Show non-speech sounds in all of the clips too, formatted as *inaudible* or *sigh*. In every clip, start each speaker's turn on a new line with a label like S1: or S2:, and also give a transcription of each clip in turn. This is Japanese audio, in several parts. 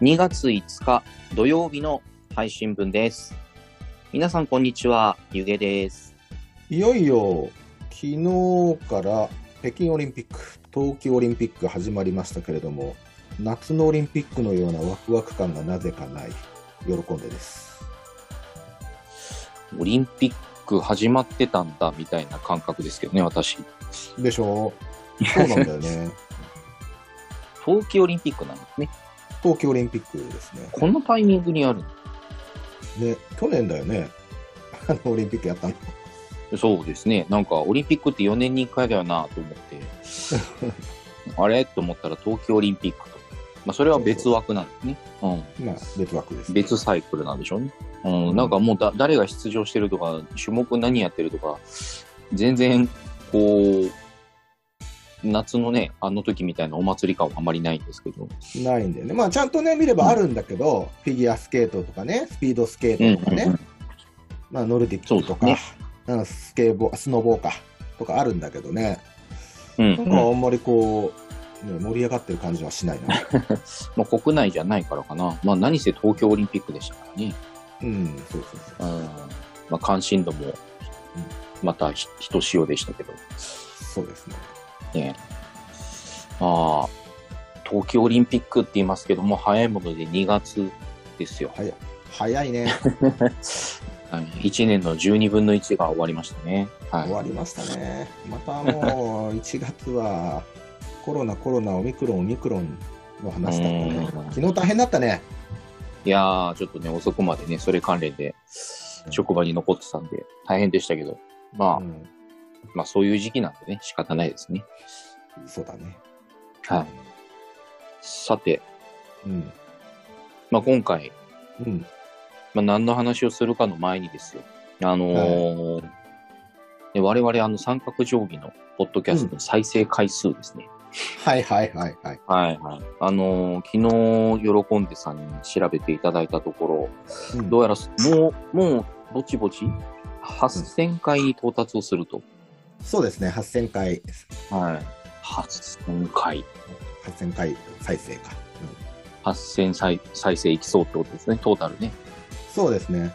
S1: 2月5日土曜日の配信分です。皆さんこんにちは、ゆげです。
S2: いよいよ昨日から北京オリンピック、冬季オリンピック始まりましたけれども、夏のオリンピックのようなワクワク感がなぜかない。喜んでです。
S1: オリンピック始まってたんだみたいな感覚ですけどね、私。
S2: でしょそうなんだよね。*laughs*
S1: 冬季オリンピックなんですね。
S2: 冬季オリンピックですね。
S1: このタイミングにある
S2: ね、去年だよね。あのオリンピックやったの。
S1: のそうですね。なんかオリンピックって4年に1回だよなと思って、*laughs* あれ？と思ったら冬季オリンピックと。まあそれは別枠なんですね。うん。
S2: まあ、別枠です。
S1: 別サイクルなんでしょうね。うん、なんかもうだ誰が出場してるとか、種目何やってるとか、全然、こう、夏のね、あの時みたいなお祭り感はあまりないんですけど。
S2: ないんだよね。まあ、ちゃんとね、見ればあるんだけど、フィギュアスケートとかね、スピードスケートとかね、まあ、ノルディックとか、
S1: そうで
S2: うんスケボー、スノボーか、とかあるんだけどね、
S1: うん、
S2: なんかあんまりこう、ね、盛り上がってる感じはしないな。*laughs*
S1: まあ、国内じゃないからかな。まあ、何せ東京オリンピックでしたからね。
S2: うん、そうそうそう。
S1: うん。まあ、関心度も、またひひとしおでしたけど。
S2: そうですね。
S1: ね。まあ、冬季オリンピックって言いますけども、早いもので2月ですよ。
S2: 早い。早いね。*laughs*
S1: はい、1年の12分の1が終わりましたね。はい
S2: 終。わりましたね。またもう、1月は、コロナ、コロナ、オミクロン、オミクロンの話だったね。
S1: うん
S2: 昨日大変だったね。
S1: いやー、ちょっとね、遅くまでね、それ関連で職場に残ってたんで、大変でしたけど、まあ、
S2: うん、
S1: まあそういう時期なんでね、仕方ないですね。
S2: そうだね。
S1: はい。さて、
S2: うん。
S1: まあ今回、
S2: うん。
S1: まあ何の話をするかの前にですよ。あのーね我々あの三角定規のポッドキャストの再生回数ですね。
S2: はいはいはいはい。
S1: はいはい。あのー昨日、喜んでさんに調べていただいたところ、
S2: うん
S1: どうやらもう、もう、ぼちぼち、8000回に到達をすると。
S2: そうですね、8000回、
S1: はい。8000回。
S2: 8000回再生か。
S1: 8000再再生いきそうってことですね、トータルね。
S2: そうですね。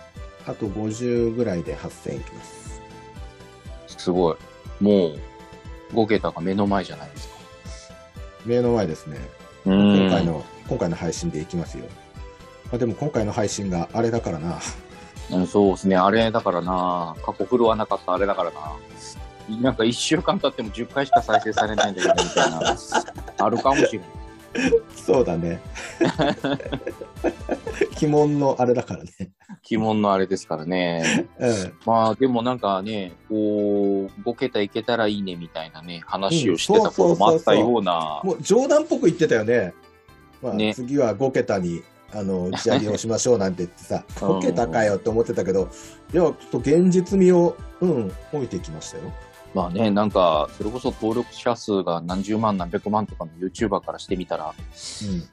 S2: あと50ぐらいで8000いきます。
S1: すごい。もう、5桁が目の前じゃないですか。
S2: 目の前ですね。
S1: う
S2: 今回の、今回の配信でいきますよ。まあ、でも今回の配信があれだからな。
S1: うんそうですね、あれだからな、過去振るわなかったあれだからな。なんか1週間経っても10回しか再生されないんだけど、みたいな。*laughs* あるかもしれない。*laughs*
S2: そうだね。鬼門のあれだからね。
S1: 鬼門のあれですからね。
S2: うん。
S1: まあでもなんかね、こう、5桁いけたらいいねみたいなね、話をしてたこともあったような、
S2: もう冗談っぽく言ってたよね。まあ、
S1: ね
S2: 次は5桁にあの打ち上げをしましょうなんて言ってさ、*laughs*
S1: うん
S2: 5桁かよって思ってたけど、いや、ちょっと現実味を、うん、褒めてきましたよ。
S1: まあね、なんか、それこそ登録者数が何十万何百万とかの YouTuber からしてみたら、
S2: うん。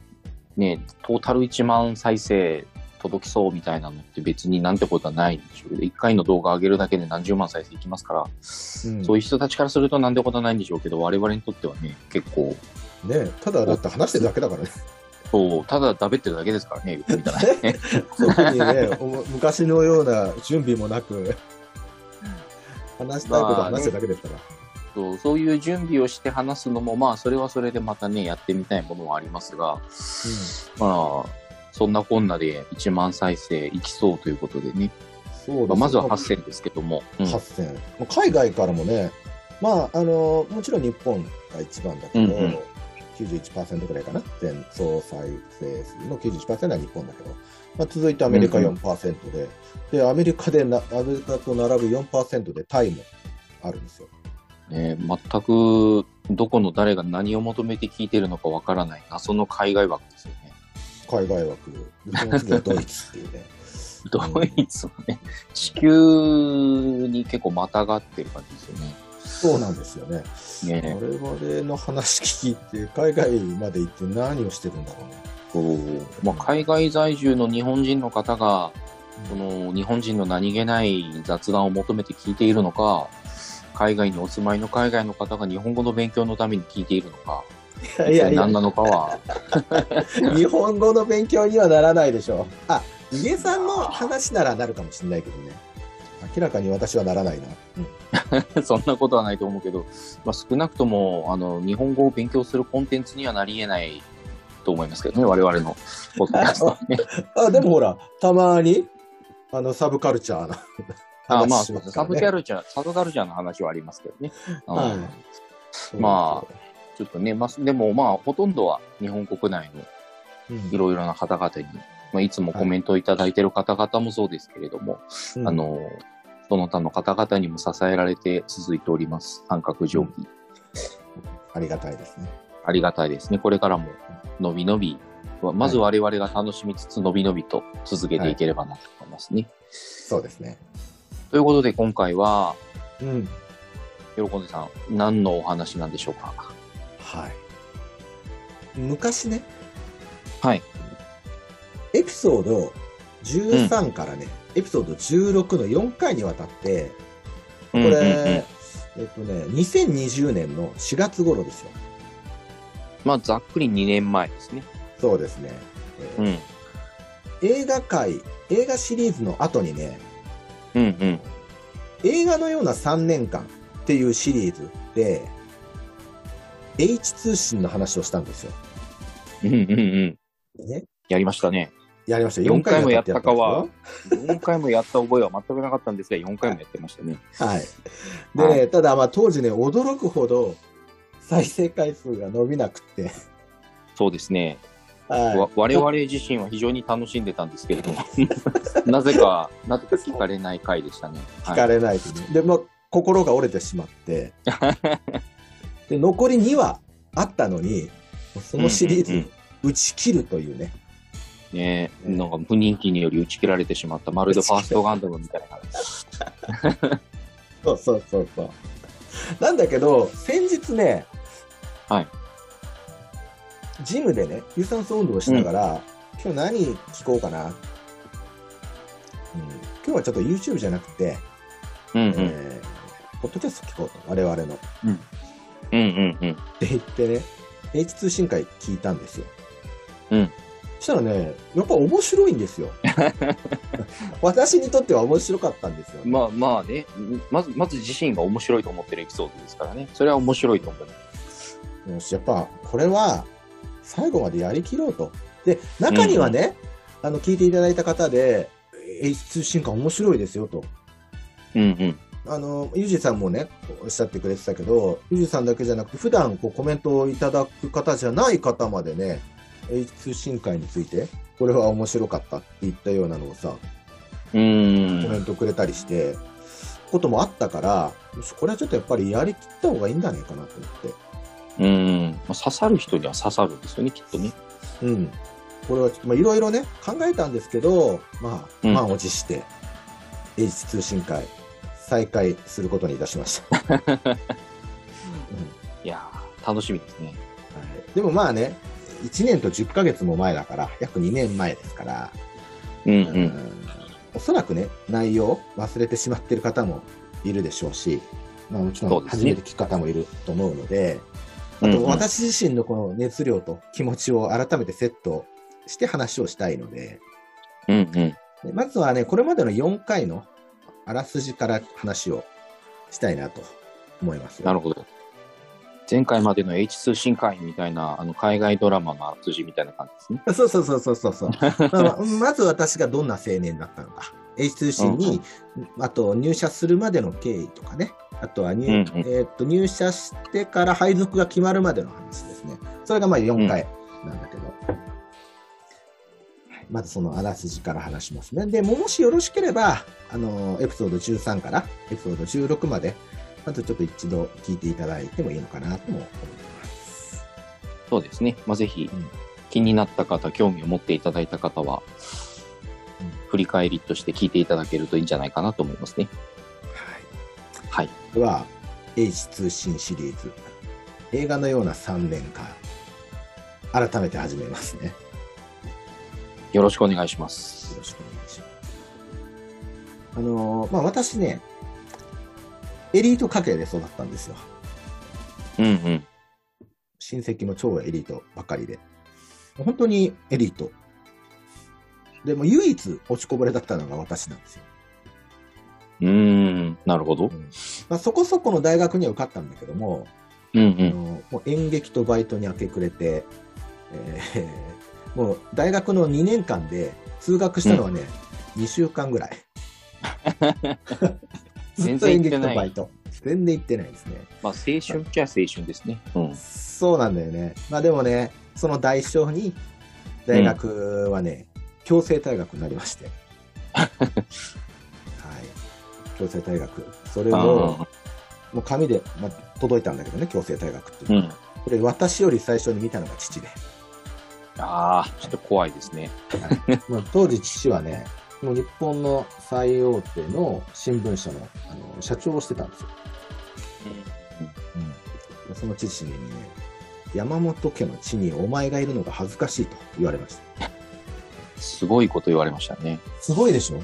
S1: ね、トータル1万再生届きそうみたいなのって別になんてことはないんでしょうけど、1回の動画上げるだけで何十万再生いきますから、
S2: うん
S1: そういう人たちからするとなんてことはないんでしょうけど、我々にとってはね、結構、
S2: ねただだって話してるだけだからね。
S1: そう、ただ食べてるだけですからね、言ってみたらね。*laughs*
S2: 特にね、お昔のような準備もなく、話したいことを話してるだけですから。
S1: そうそういう準備をして話すのも、まあ、それはそれでまたね、やってみたいものはありますが、まあ、そんなこんなで1万再生いきそうということでね、
S2: そうです
S1: まあまずは8000ですけども、うん。
S2: 8000。まあ海外からもね、まあ、あの、もちろん日本が一番だけど、
S1: うんうん。
S2: 91%ぐらいかな。全総再生数の91%は日本だけど、まあ、続いてアメリカ4%で、で、アメリカでな、アメリカと並ぶ4%でタイもあるんですよ。
S1: ね全くどこの誰が何を求めて聞いてるのかわからない謎の海外枠ですよね。
S2: 海外枠。で、その次はドイツっていうね。*laughs*
S1: ドイツはね、地球に結構またがってる感じですよね。
S2: そうなんですよね。
S1: ね
S2: 我々の話聞いて、海外まで行って何をしてるんだろうね。
S1: そうまあ、海外在住の日本人の方が、この日本人の何気ない雑談を求めて聞いているのか、海外にお住まいの海外の方が日本語の勉強のために聞いているのか、
S2: いやいや
S1: 何、なのかは。*laughs*
S2: 日本語の勉強にはならないでしょう。あ、家さんの話ならなるかもしれないけどね。明らかに私はならないな。うん *laughs*
S1: そんなことはないと思うけど、まあ、少なくとも、あの、日本語を勉強するコンテンツにはなり得ないと思いますけどね、我々のポッドキャストはね。*laughs*
S2: あ、でもほら、たまに、あの、サブカルチャーな *laughs*
S1: あまあ、
S2: ますか
S1: サブキャルチャー、サブカルチャーの話はありますけどね。うん
S2: はい
S1: まちょっとね、まあ、でもまあ、ほとんどは日本国内の
S2: うん
S1: いろいろな方々に、まあ、いつもコメントをいただいている方々もそうですけれども、
S2: うん
S1: あの、その他の方々にも支えられて続いております。三角定規。
S2: ありがたいですね。
S1: ありがたいですね。これからも、のびのび、まず我々が楽しみつつ、のびのびと続けていければなと思いますね。
S2: そうですね。
S1: ということで、今回は、
S2: うん。
S1: 喜んでさん、何のお話なんでしょうか？
S2: はい。昔ね、
S1: はい。
S2: エピソード13からね、エピソード16の4回にわたって、これ、
S1: こうんうんうん
S2: えっとね、2020年の4月頃ですよ。
S1: まあ、ざっくり2年前ですね。
S2: そうですね。えー
S1: うん。
S2: 映画界、映画シリーズの後にね、
S1: うんうん。
S2: 映画のような3年間っていうシリーズで、H 通信の話をしたんですよ。
S1: うんうんうん。
S2: ね。
S1: やりましたね。
S2: やりました。
S1: 4回もやったか
S2: ん
S1: は
S2: です
S1: 4回もやった覚えは全くなかったんですが、4回もやってましたね。
S2: よはい。でね、ただまあ当時ね、驚くほど再生回数が伸びなくって、
S1: そうですね。
S2: はい。
S1: わ我々自身は非常に楽しんでたんですけれども、*laughs* なぜか、なぜか聞かれない回でしたね。
S2: 聞かれないとね。で、まあ、心が折れてしまって、*laughs* で、残り2話あったのに、そのシリーズ打ち切るというね。
S1: ねなんか不人気により打ち切られてしまった、まるでファーストガンダムみたいな。*laughs*
S2: そうそうそうそう。*laughs* なんだけど、先日ね、
S1: はい。
S2: ジムでね、有酸素運動をしながら、今日何聞こうかな？うん、今日はちょっと YouTube じゃなくて、
S1: うんうん。
S2: えー、ポッドキャスト聞こうと、我々の。っ
S1: うんうんうん。
S2: て言ってね、H 通信会聞いたんですよ。
S1: うん。
S2: そしたらね、やっぱ面白いんですよ。*laughs* 私にとっては面白かったんですよ。
S1: まあまあね、まず、まず自身が面白いと思ってるエピソードですからね。それは面白いと思う。
S2: よし、やっぱ、これは、最後までやりきろうと。で、中にはね、あの、聞いていただいた方で、H 通信会面白いですよと。
S1: うんうん。
S2: あの、ゆうじさんもね、おっしゃってくれてたけど、ゆうじさんだけじゃなくて、普段こうコメントをいただく方じゃない方までね、通信会について、これは面白かったって言ったようなのをさ、
S1: うん。
S2: メントくれたりして、こともあったから、これはちょっとやっぱりやりきった方がいいんじゃないかなと思って。
S1: うーん。まあ、刺さる人には刺さるんですよね、きっとね。
S2: うん。これはちょっと、まあ、いろいろね、考えたんですけど、まあ、
S1: うん
S2: 満を持して、H 通信会、再開することにいたしました。う *laughs* ん
S1: いやー、楽しみですね。
S2: はいでもまあね、1年と10ヶ月も前だから、約2年前ですから、
S1: うんう。
S2: うんおそらくね、内容忘れてしまっている方もいるでしょうし、まあ、もちろ
S1: ん
S2: 初めて聞く方もいると思うので、あと
S1: うんうん
S2: 私自身のこの熱量と気持ちを改めてセットして話をしたいので、
S1: うんうん。
S2: でまずはね、これまでの4回のあらすじから話をしたいなと思いますよ。
S1: なるほど。前回までの H 通信会みたいな、あの、海外ドラマのあらすじみたいな感じですね。*laughs*
S2: そうそうそうそうそうそう。まあまず私がどんな青年だったのか。H 通信に、あと入社するまでの経緯とかね。あとは入,、
S1: うんうん
S2: えーっと入社してから配属が決まるまでの話ですね。それがまあ4回なんだけど。はいまずそのあらすじから話しますね。で、もしよろしければ、あの、エピソード13からエピソード16まで、まずちょっと一度聞いていただいてもいいのかなとも思ってます。
S1: そうですね。まあ、ぜひ
S2: うん、
S1: 気になった方、興味を持っていただいた方は、
S2: うん
S1: 振り返りとして聞いていただけるといいんじゃないかなと思いますね。
S2: はい。
S1: はい。
S2: では、H 通信シリーズ、映画のような3年間、改めて始めますね。
S1: よろしくお願いします
S2: よ。ろしくお願いします。あのーまあ、私ね、エリート家系で育ったんですよ。
S1: うんうん。
S2: 親戚も超エリートばっかりで、本当にエリート。でも唯一落ちこぼれだったのが私なんですよ。
S1: うーん、なるほど。
S2: まあ、そこそこの大学には受かったんだけども、
S1: うんう
S2: あ
S1: ん。
S2: のもう演劇とバイトに明け暮れて、えー *laughs* もう大学の2年間で通学したのはね、2週間ぐらい。*laughs* ずっと演劇とバイト。全然行ってないですね。
S1: まあ、青春っちゃ青春ですね。うん。
S2: そうなんだよね。まあでもね、その代償に、大学はね、強制退学になりまして。*laughs* はい。強制退学。それを、
S1: あ
S2: もう紙で、まあ、届いたんだけどね、強制退学っていうのは。
S1: ーうん。
S2: これ、私より最初に見たのが父で。
S1: ああ、ちょっと怖いですね。
S2: まあ、当時父はね、もう日本の最大手の新聞社のあの社長をしてたんですよ。でその父にね、山本家の地にお前がいるのが恥ずかしいと言われました。
S1: すごいこと言われましたね。
S2: すごいでしょ？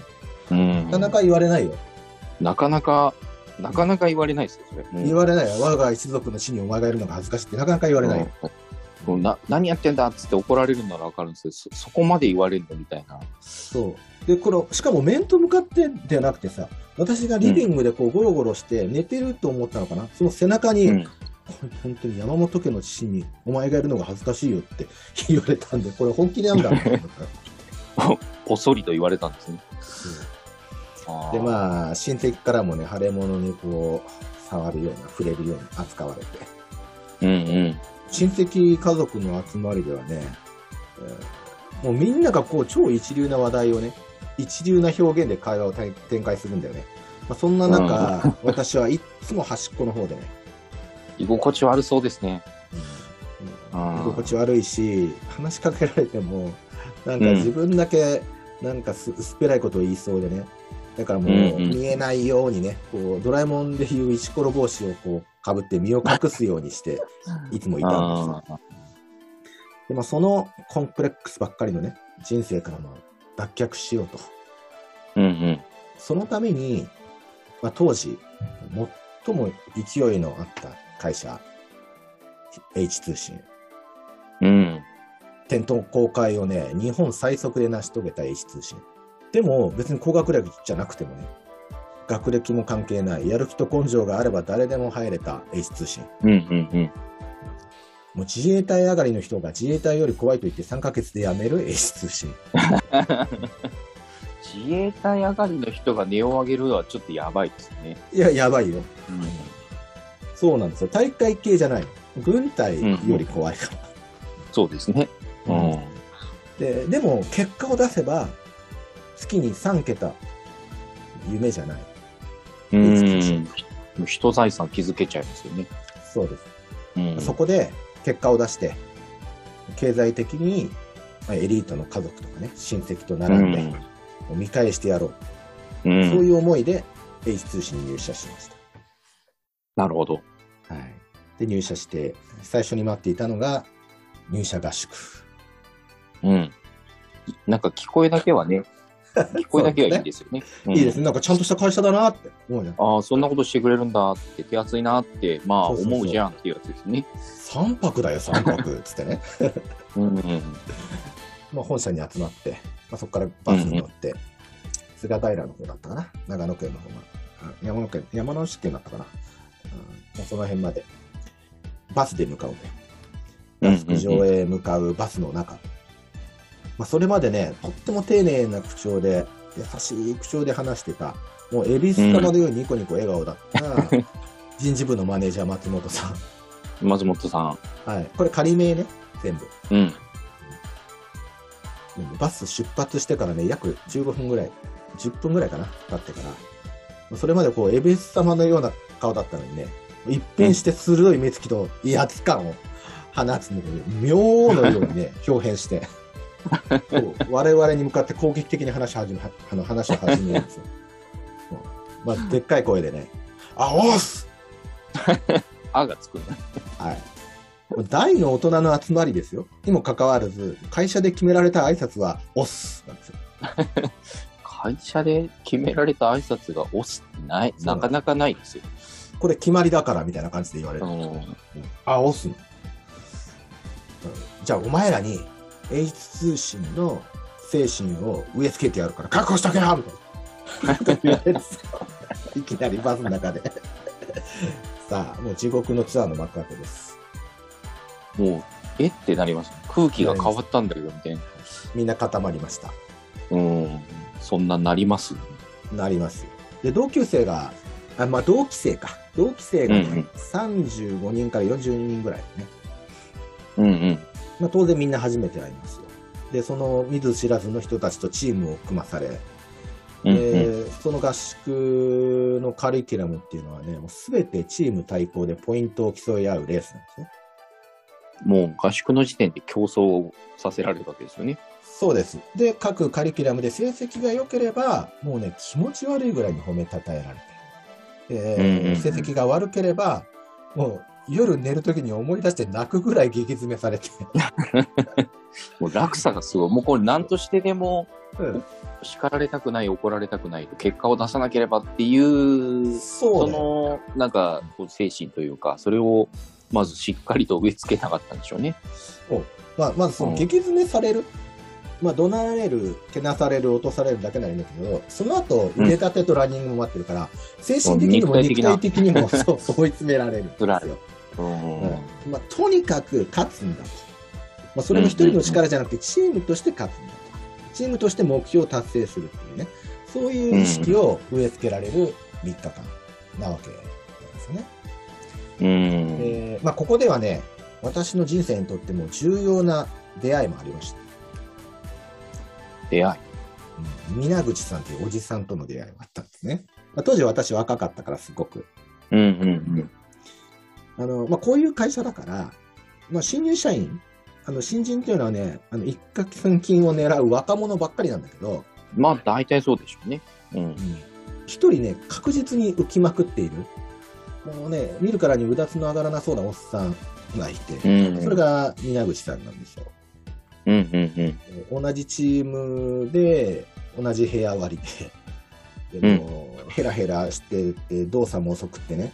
S1: うん。
S2: なかなか言われないよ。
S1: なかなか、なかなか言われないですよ、それ。うん
S2: 言われないよ。我が一族の地にお前がいるのが恥ずかしいってなかなか言われないよ。
S1: うんな何やってんだっつって怒られるならわかるんですけど、そそこまで言われるのみたいな。
S2: そう。で、これ、しかも面と向かってではなくてさ、私がリビングでこうゴロゴロして寝てると思ったのかな、その背中に、
S1: うん。
S2: 本当に山本家の父にお前がいるのが恥ずかしいよって言われたんで、これ本気でやんだと思った。
S1: こっそりと言われたんですね。あ
S2: で、
S1: あ。
S2: まあ、親戚からもね、腫れ物にこう、触るような、触れるように扱われて、
S1: うんうん。
S2: 親戚家族の集まりではね、えーもうみんながこう超一流な話題をね、一流な表現で会話を展展開するんだよね。まあ、そんな中、私はいっつも端っこの方でね、
S1: 居心地悪そうですね。
S2: うん居心地悪いし、話しかけられても、なんか自分だけ、なんかす薄っぺらいことを言いそうでね。だからもう、
S1: うんうん
S2: 見えないようにね、こう、ドラえもんでいう石ころ帽子をこう、かぶって身を隠すようにして、いつもいたんですでもそのコンプレックスばっかりのね、人生からも脱却しようと。
S1: ーうんうん。
S2: そのために、まあ、当時、最も勢いのあった会社、H 通信。
S1: うん。
S2: 店頭公開をね、日本最速で成し遂げた H 通信。でも別に高学歴じゃなくてもね、学歴も関係ない、やる気と根性があれば誰でも入れた H 通信。
S1: うんうんうん。
S2: もう自衛隊上がりの人が自衛隊より怖いと言って3ヶ月で辞める H 通信。*laughs*
S1: 自衛隊上がりの人が値を上げるのはちょっとやばいですね。
S2: いや、やばいよ。
S1: う
S2: そうなんですよ。大会系じゃないの。軍隊より怖いから。
S1: そうですね。うん。
S2: ででも、結果を出せば、月に3桁、夢じゃない。
S1: うん。人財産築けちゃいますよね。
S2: そうです。
S1: うん。
S2: そこで結果を出して、経済的にまあエリートの家族とかね、親戚と並んで、見返してやろう、
S1: うん。
S2: そういう思いで H 通信に入社しまし
S1: なるほど。
S2: た。はい。で、入社して、最初に待っていたのが、入社合宿。
S1: うん。なんか聞こえだけはね、聞こえだけはいいですよね。うん
S2: いいですね。なんかちゃんとした会社だなって思うじゃん。
S1: ああ、そんなことしてくれるんだって、手厚いなって、まあ
S2: そうそうそう
S1: 思うじゃんっていうやつですね。
S2: 3泊だよ、3泊つってね。
S1: うんうん。*laughs*
S2: まあ、本社に集まって、まあ、そこからバスに乗って、菅平の方だったかな、長野県の方まで、あ山野県山梨県だったかな、うん、もうその辺まで、バスで向かうね。
S1: うんうん
S2: 合宿場へ向かうバスの中。まあ、それまでね、とっても丁寧な口調で、優しい口調で話してた、もう恵比寿様のようにニコニコ笑顔だった、*laughs* 人事部のマネージャー松本さん。
S1: 松本さん。
S2: はい。これ仮名ね、全部。
S1: うん。
S2: うんバス出発してからね、約15分ぐらい、10分ぐらいかな、経ってから。それまでこう、エビス様のような顔だったのにね、一変して鋭い目つきと威圧感を放つのに、妙のようにね、*laughs* 表変して、我々に向かって攻撃的に話し始め、あの話を始めるんですよ。う *laughs* んまあ、でっかい声でね、あ、おっす
S1: あがつくんだ。
S2: はい。大の大人の集まりですよ。にもかかわらず、会社で決められた挨拶は、おっすなんですよ。
S1: 会社で決められた挨拶が押すってない、なかなかないですよ。
S2: これ決まりだからみたいな感じで言われる。
S1: うん。
S2: あ、押すの。じゃあお前らに H 通信の精神を植え付けてやるから確保しとけよみたいな。*laughs* いきなりバスの中で。さあ、もう地獄のツアーの幕開けです。
S1: もう、え？ってなります。空気が変わったんだけど、みたいな。
S2: みんな固まりました。
S1: うん。そんななります？
S2: なりますよ。で、同級生が、あまあ同期生か。同期生がね、
S1: うんうん
S2: 35人から40人ぐらいね。
S1: うんうん。
S2: まあ当然みんな初めて会いますよ。で、その見ず知らずの人たちとチームを組まされ、
S1: うんうん。
S2: で、その合宿のカリキュラムっていうのはね、もうすべてチーム対抗でポイントを競い合うレースなんですね。
S1: もう合宿の時点で競争させられるわけですよね。
S2: そうです。で、各カリキュラムで成績が良ければ、もうね、気持ち悪いぐらいに褒めたたえられて。で、
S1: うんうんうん
S2: 成績が悪ければ、もう夜寝るときに思い出して泣くぐらい激詰めされて。*laughs*
S1: もう落差がすごい。もうこれ何としてでも
S2: うん
S1: 叱られたくない、怒られたくない、結果を出さなければっていう、
S2: そだよ。
S1: そうの、なんか、精神というか、それを、まずしっかりと植え付けたかったんでしょうね。
S2: まあ、まずその
S1: うん
S2: 激詰めされる。まあ、怒鳴られる、けなされる、落とされるだけなんだけど、その後、腕立てとランニングも待ってるから、精神的にも肉
S1: 肉体的
S2: にもそう追い詰められるんですよ。*laughs*
S1: うん
S2: うんまあ、とにかく勝つんだと。まあ、それも一人の力じゃなくて、チームとして勝つんだと。チームとして目標を達成するっていうね、そういう意識を植え付けられる3日間なわけなんですよね。
S1: うん。
S2: でまあ、ここではね、私の人生にとっても重要な出会いもありました。
S1: 出会い。
S2: うん皆口さんというおじさんとの出会いがあったんですね。まあ、当時私若かったからすごく。
S1: うんうん
S2: あの、まあ、こういう会社だから、まあ、新入社員、あの、新人っていうのはね、あの、一攫千金を狙う若者ばっかりなんだけど、
S1: うん。まあ、大体そうでしょうね。うん。
S2: 一人ね、確実に浮きまくっている。もうね、見るからにうだつの上がらなそうなおっさんがいて、
S1: うん。
S2: それが皆口さんなんですよ。
S1: うんうんうん。
S2: 同じチームで、同じ部屋割りで、でもうヘラヘラしてて、動作も遅くってね。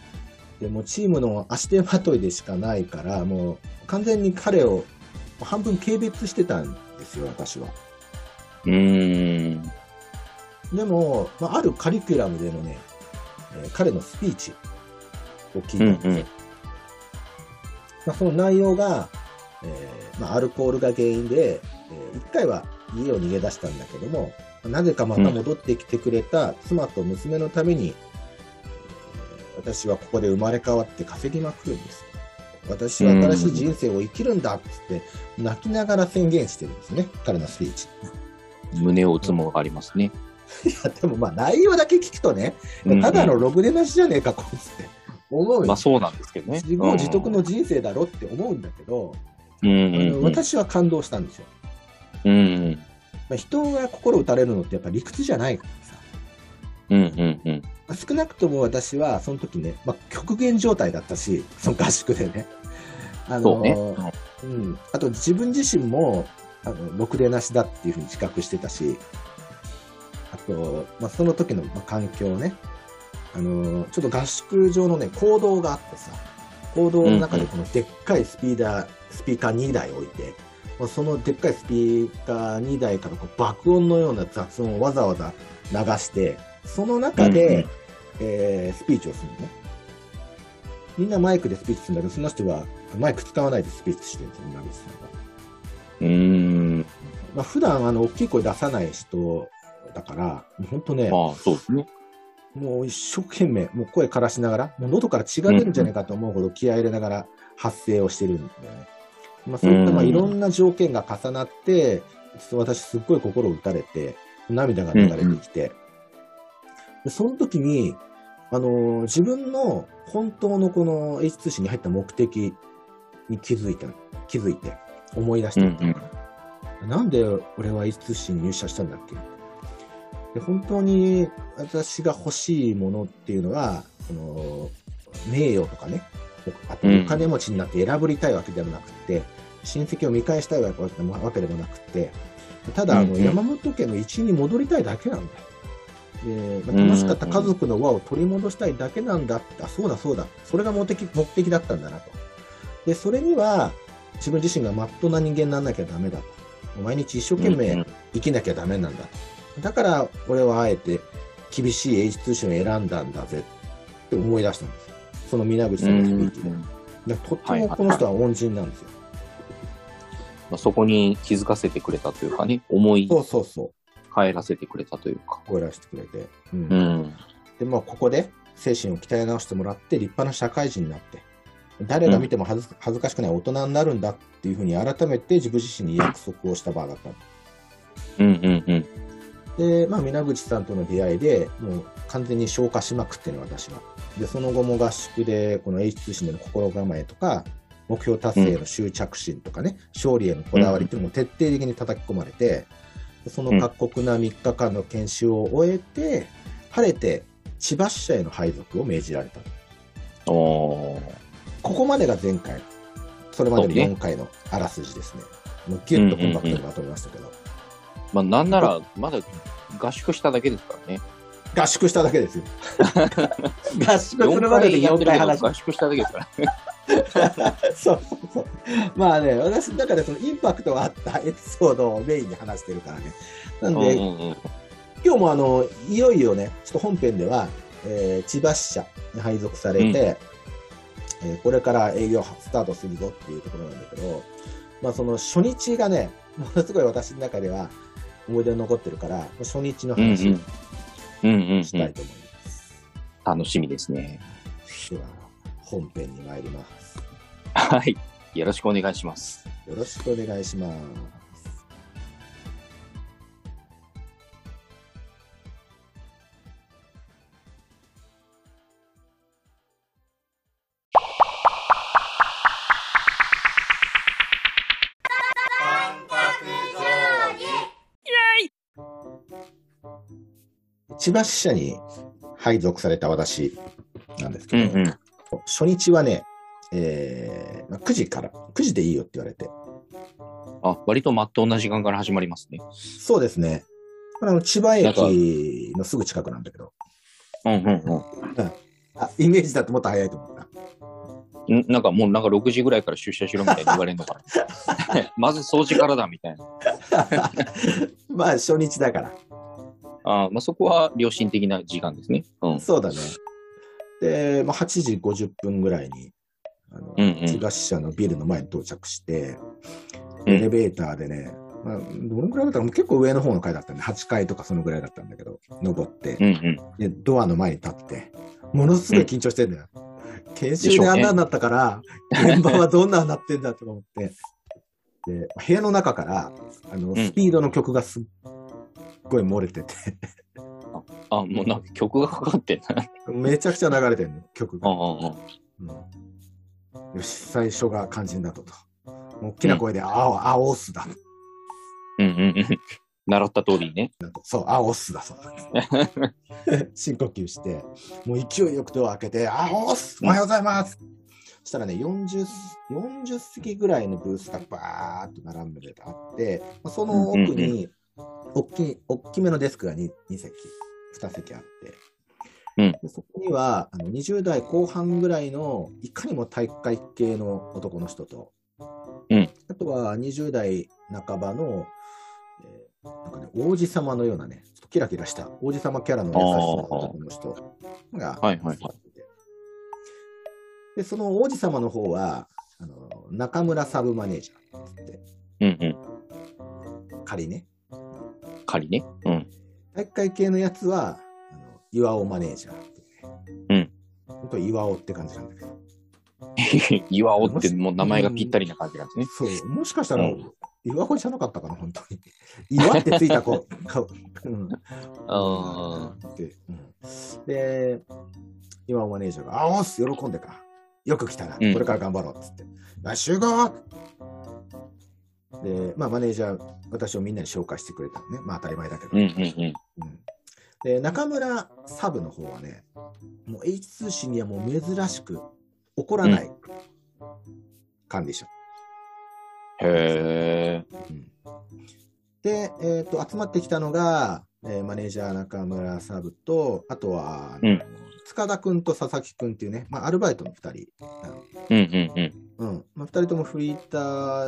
S2: でもうチームの足手まといでしかないから、もう完全に彼を半分軽蔑してたんですよ、私は。
S1: うーん。
S2: でも、まあ、あるカリキュラムでのね、えー彼のスピーチを聞いたんですよ。
S1: うんうん
S2: まあ、その内容が、えーまあ、アルコールが原因で、えー一回は家を逃げ出したんだけども、なぜかまた戻ってきてくれた妻と娘のために、えー私はここで生まれ変わって稼ぎまくるんですよ。私は新しい人生を生きるんだっつって、泣きながら宣言してるんですね、彼のスピーチ。
S1: 胸を打つものがありますね。
S2: いや、でもまあ内容だけ聞くとね、ただの
S1: うん
S2: ログでなしじゃねえか、こいつって思うよ
S1: まあ、そうなんですけどね。
S2: 自業自得の人生だろって思うんだけど、
S1: うん。
S2: 私は感動したんですよ。
S1: うんうん。
S2: まあ、人が心打たれるのってやっぱ理屈じゃないからさ。
S1: うんうんうん。
S2: まあ少なくとも私はその時ね、まあ、極限状態だったし、その合宿でね。あの
S1: そう
S2: ん、あと自分自身もあのろくでなしだっていうふうに自覚してたし、あと、まあ、その時のまあ環境ね、あのちょっと合宿場のね、行動があってさ、行動の中でこのでっかいスピーダー、スピーカー2台置いて、まあそのでっかいスピーカー2台からこう爆音のような雑音をわざわざ流して、その中で、
S1: うんうん
S2: えースピーチをするのね。みんなマイクでスピーチするんだけど、その人はマイク使わないでスピーチしてるんですよ、今口さんは。
S1: うーん。
S2: まあ、普段あの大きい声出さない人だから、もう本当ね、
S1: まあ、そうですね。
S2: もう一生懸命、もう声枯らしながら、もう喉から血が出るんじゃないかと思うほど気合い入れながら発声をしてるんだよね。まあ、そういったまあ
S1: うん
S2: いろんな条件が重なって、私すっごい心打たれて、涙が流れてきて、でその時に、あのー自分の本当のこの H 通信に入った目的に気づいた、気づいて、思い出した。んだよねなんで俺は H 通信に入社したんだっけ？で本当に私が欲しいものっていうのは、その名誉とかね、あと
S1: うん。
S2: お金持ちになって選ぶりたいわけでもなくて、親戚を見返したいわけでもわけでもなくて、ただあの、
S1: うんうん。
S2: 山本家の一員に戻りたいだけなんだよ。でまあ楽しかった家族の輪を取り戻したいだけなんだって、あ、そうだそうだ、それが目的目的だったんだなと。で、それには、自分自身がまっとうな人間にならなきゃダメだと。毎日一生懸
S1: うん
S2: 命生きなきゃダメなんだと。だから俺はあえて厳しい H 通信を選んだんだぜって思い出したんですよ。その皆口さんの響きで。でとってもこの人は恩人なんですよ。
S1: まあ、そこに気づかせてくれたというかね、思い
S2: そうそうそう。
S1: 帰らせてくれたというか。
S2: 声出してくれて。うん
S1: うん。
S2: で、まあ、ここで精神を鍛え直してもらって、立派な社会人になって、誰が見ても恥ずかしくない大人になるんだっていうふうに改めて自分自身に約束をした場だったの
S1: うんうんうん。
S2: で、まあ、皆口さんとの出会いで、もう完全に消化しまくってるの、私は。で、その後も合宿で、この H 通信での心構えとか、目標達成への執着心とかね、勝利へのこだわりっていうのも徹底的に叩き込まれて、でその過酷な3日間の研修を終えて、晴れて千葉支社への配属を命じられた。ここまでが前回、それまでの
S1: そうね
S2: 4回のあらすじですね。もうギュッとコンパクトにまとめましたけど、
S1: まあ、なんなら、まだ合宿しただけですからね。
S2: 合宿しただけですよ。*laughs* 合宿するまでで4回話し
S1: 合宿しただけですから。*laughs*
S2: そうそうそう。まあね、私の中でそのインパクトがあったエピソードをメインに話してるからね。なんで、
S1: うんうんうん。
S2: 今日もあの、いよいよね、ちょっと本編では、えー千葉支社に配属されて、えーこれから営業スタートするぞっていうところなんだけど、まあその初日がね、ものすごい私の中では思い出に残ってるから、初日の
S1: うんうん
S2: 話
S1: うんうん。
S2: したいと思います。
S1: 楽しみですね。
S2: では、本編に参ります。
S1: はい。よろしくお願いします。
S2: よろしくお願いします。千葉支社に配属された私なんですけど、
S1: うんうん。
S2: 初日はね、えーまあ9時から、9時でいいよって言われて、
S1: あ、割とまっとうな時間から始まりますね。
S2: そうですね。あの千葉駅のすぐ近くなんだけど、
S1: うんうんうん。*laughs*
S2: あイメージだともっと早いと思った。
S1: ん？なんかもうなんか6時ぐらいから出社しろみたいに言われるのかな。*laughs* まず掃除からだみたいな。*laughs*
S2: まあ初日だから。
S1: あまあ、そこは良心的な時間ですね。うん。
S2: そうだね。で、まあ、8時50分ぐらいに、あの、
S1: うんうん
S2: 千葉支社のビルの前に到着して、
S1: うん
S2: エレベーターでね、まあ、どのくらいだったか、もう結構上の方の階だったんで、8階とかそのぐらいだったんだけど、登って、
S1: うんうん。
S2: で、ドアの前に立って、ものすごい緊張してんだよ。研修であんなになったから、現場はどんなになってんだと思って。で、部屋の中から、あの、
S1: ん
S2: スピードの曲がすっごい漏れてて、
S1: あ、もうなんか曲がかかってんな。
S2: めちゃくちゃ流れてるの、曲が。
S1: うんうんうん。
S2: うんよし、最初が肝心だとと。大きな声で、あお、あおっすだ。
S1: うんうんうん。習った通りにね。
S2: そう、あおっすだそうだ。*laughs* 深呼吸して、もう勢いよくドア開けて、あおっすおはようございます、そしたらね、40、40席ぐらいのブースがバーっと並んであって、まあその奥に、大きい、大きめのデスクが 2, 2席、2席あって、
S1: うん。
S2: でそこにはあの20代後半ぐらいのいかにも体育会系の男の人と、
S1: うん。
S2: あとは20代半ばの、えーなんかね、王子様のようなね、ちょっとキラキラした王子様キャラの優しさな男の人が、
S1: はいはいはい。
S2: で、その王子様の方は、あの中村サブマネージャーって
S1: うんうん。
S2: 言って、仮ね。
S1: 仮ね。うん。
S2: 体育会系のやつは、あの岩尾マネージャーって言って、本当岩尾って感じなんだけど。*laughs*
S1: 岩尾ってもう名前がぴったりな感じなんですね。
S2: そう、もしかしたら、
S1: うん
S2: 岩子じゃなかったかな、本当に。*laughs* 岩ってついた子。顔うん
S1: あ
S2: で、うん、で、岩尾マネージャーが、あおっす、喜んでか。よく来たな、
S1: うん
S2: これから頑張ろうっつって。あ集合で、まあ、マネージャー、私をみんなに紹介してくれたのね。まあ、当たり前だけど。
S1: うんうんうん。
S2: うんで、中村サブの方はね、もう H 通信にはもう珍しく怒らない管理者。
S1: へえ。
S2: うんで、えっ、と、集まってきたのが、えーマネージャー中村サブと、あとは、
S1: うん
S2: 塚田くんと佐々木くんっていうね、まあ、アルバイトの2人。
S1: うんうんうん。
S2: うん。まあ、二人ともフリータ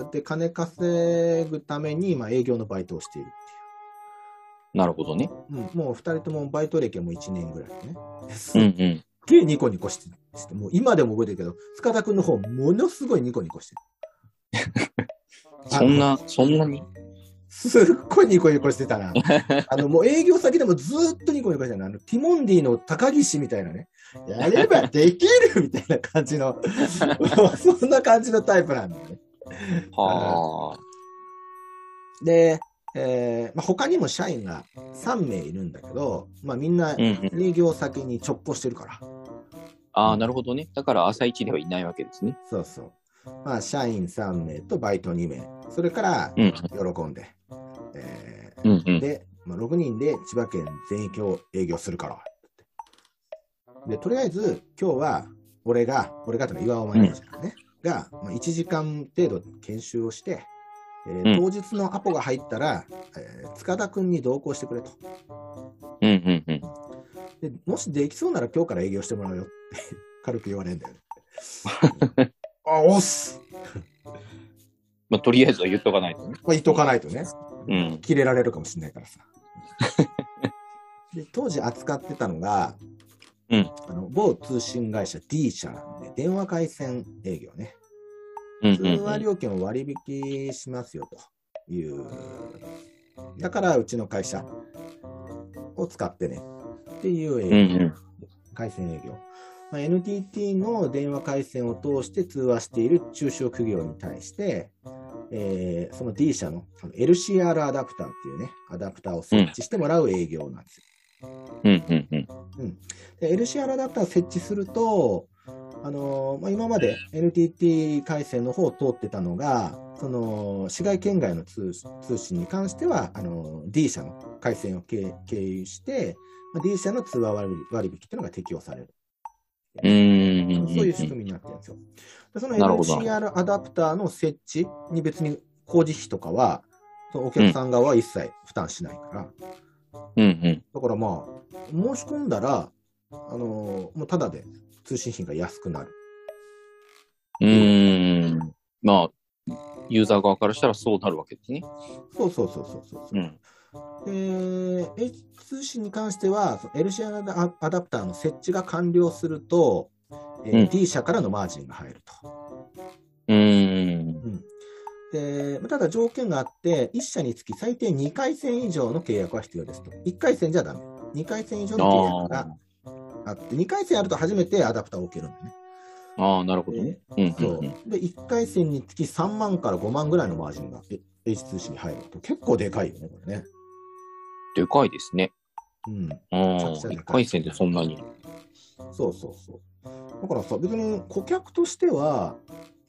S2: ーで金稼ぐために、まあ、営業のバイトをしている
S1: なるほどね。
S2: っていう。うん。もう二人ともバイト歴はもう1年ぐらいでね。すっ
S1: うんうん。
S2: げえニコニコしてして、もう今でも覚えてるけど、塚田くんの方、ものすごいニコニコしてる。*laughs*
S1: そんな、そんなに？
S2: すっごいニコニコしてたな。*laughs* あの、もう営業先でもずーっとニコニコしてたな。あの、ティモンディの高岸みたいなね。やればできるみたいな感じの、*laughs* そんな感じのタイプなんだよね。
S1: はあ。
S2: で、えーまあ、他にも社員が3名いるんだけど、まあ、みんな
S1: うんうん。
S2: 営業先に直行してるから。
S1: ああ、なるほどね。だから朝一ではいないわけですね。
S2: そうそう。まあ、社員3名とバイト2名。それから、
S1: うん。
S2: 喜んで。え
S1: うんうん。
S2: ーで、まあ、6人で千葉県全域を営業するから。で、とりあえず、今日は、俺が、俺がというのは岩尾マネージャーね、が、まあ、1時間程度研修をして、えー
S1: うん
S2: 当日のアポが入ったら、えー塚田君に同行してくれと。
S1: うんうんうん。
S2: でもしできそうなら今日から営業してもらうよって軽く言われるんだよね。*laughs* *laughs* あ、おっす
S1: まあ、とりあえずは言っとかないとね。
S2: まあ、言っとかないとね、
S1: うん。
S2: 切れられるかもしれないからさ。*laughs* で当時扱ってたのが、
S1: うん
S2: あの某通信会社 D 社なんで、電話回線営業ね。
S1: うん
S2: 通話料金を割引しますよという。だからうちの会社を使ってねっていう営業。
S1: うんうん。
S2: 回線営業。まあ、NTT の電話回線を通して通話している中小企業に対して、えーその D 社のあの LCR アダプターっていうね、アダプターを設置してもらう営業なんですよ。
S1: うんうんうん。
S2: で LCR アダプターを設置すると、あのーまあ、今まで NTT 回線の方を通ってたのが、その市外圏外の通通信に関しては、あのー D 社の回線を経経由して、まあ、D 社の通話割引割引っていうのが適用される。
S1: うん。
S2: そういう仕組みになってるんですよ。でその
S1: なるほど
S2: LCR アダプターの設置に別に工事費とかは、そのお客さん側は一切負担しないから、
S1: うんうん。
S2: だからまあ、申し込んだら、あのーもうただで通信費が安くなる。
S1: うーん。まあ、ユーザー側からしたらそうなるわけですね。
S2: そうそうそうそうそう。
S1: うん。
S2: で、H 通信に関しては、その LCR アダアダプターの設置が完了すると、えー
S1: うん
S2: D 社からのマージンが入ると。
S1: うーん。
S2: でただ条件があって、1社につき最低2回戦以上の契約は必要ですと。1回戦じゃダメ。2回戦以上の契約があって、2回戦あると初めてアダプターを受けるんだよね。
S1: ああ、なるほどね。うんうん
S2: そう
S1: うん。
S2: で、1回戦につき3万から5万ぐらいのマージンがえ H 通信に入ると。結構でかいよね、これね。
S1: でかいですね。
S2: うん。
S1: ああ、
S2: ちゃくちゃでかい
S1: 一回戦でそんなに。
S2: そうそうそう。だからさ、別に顧客としては、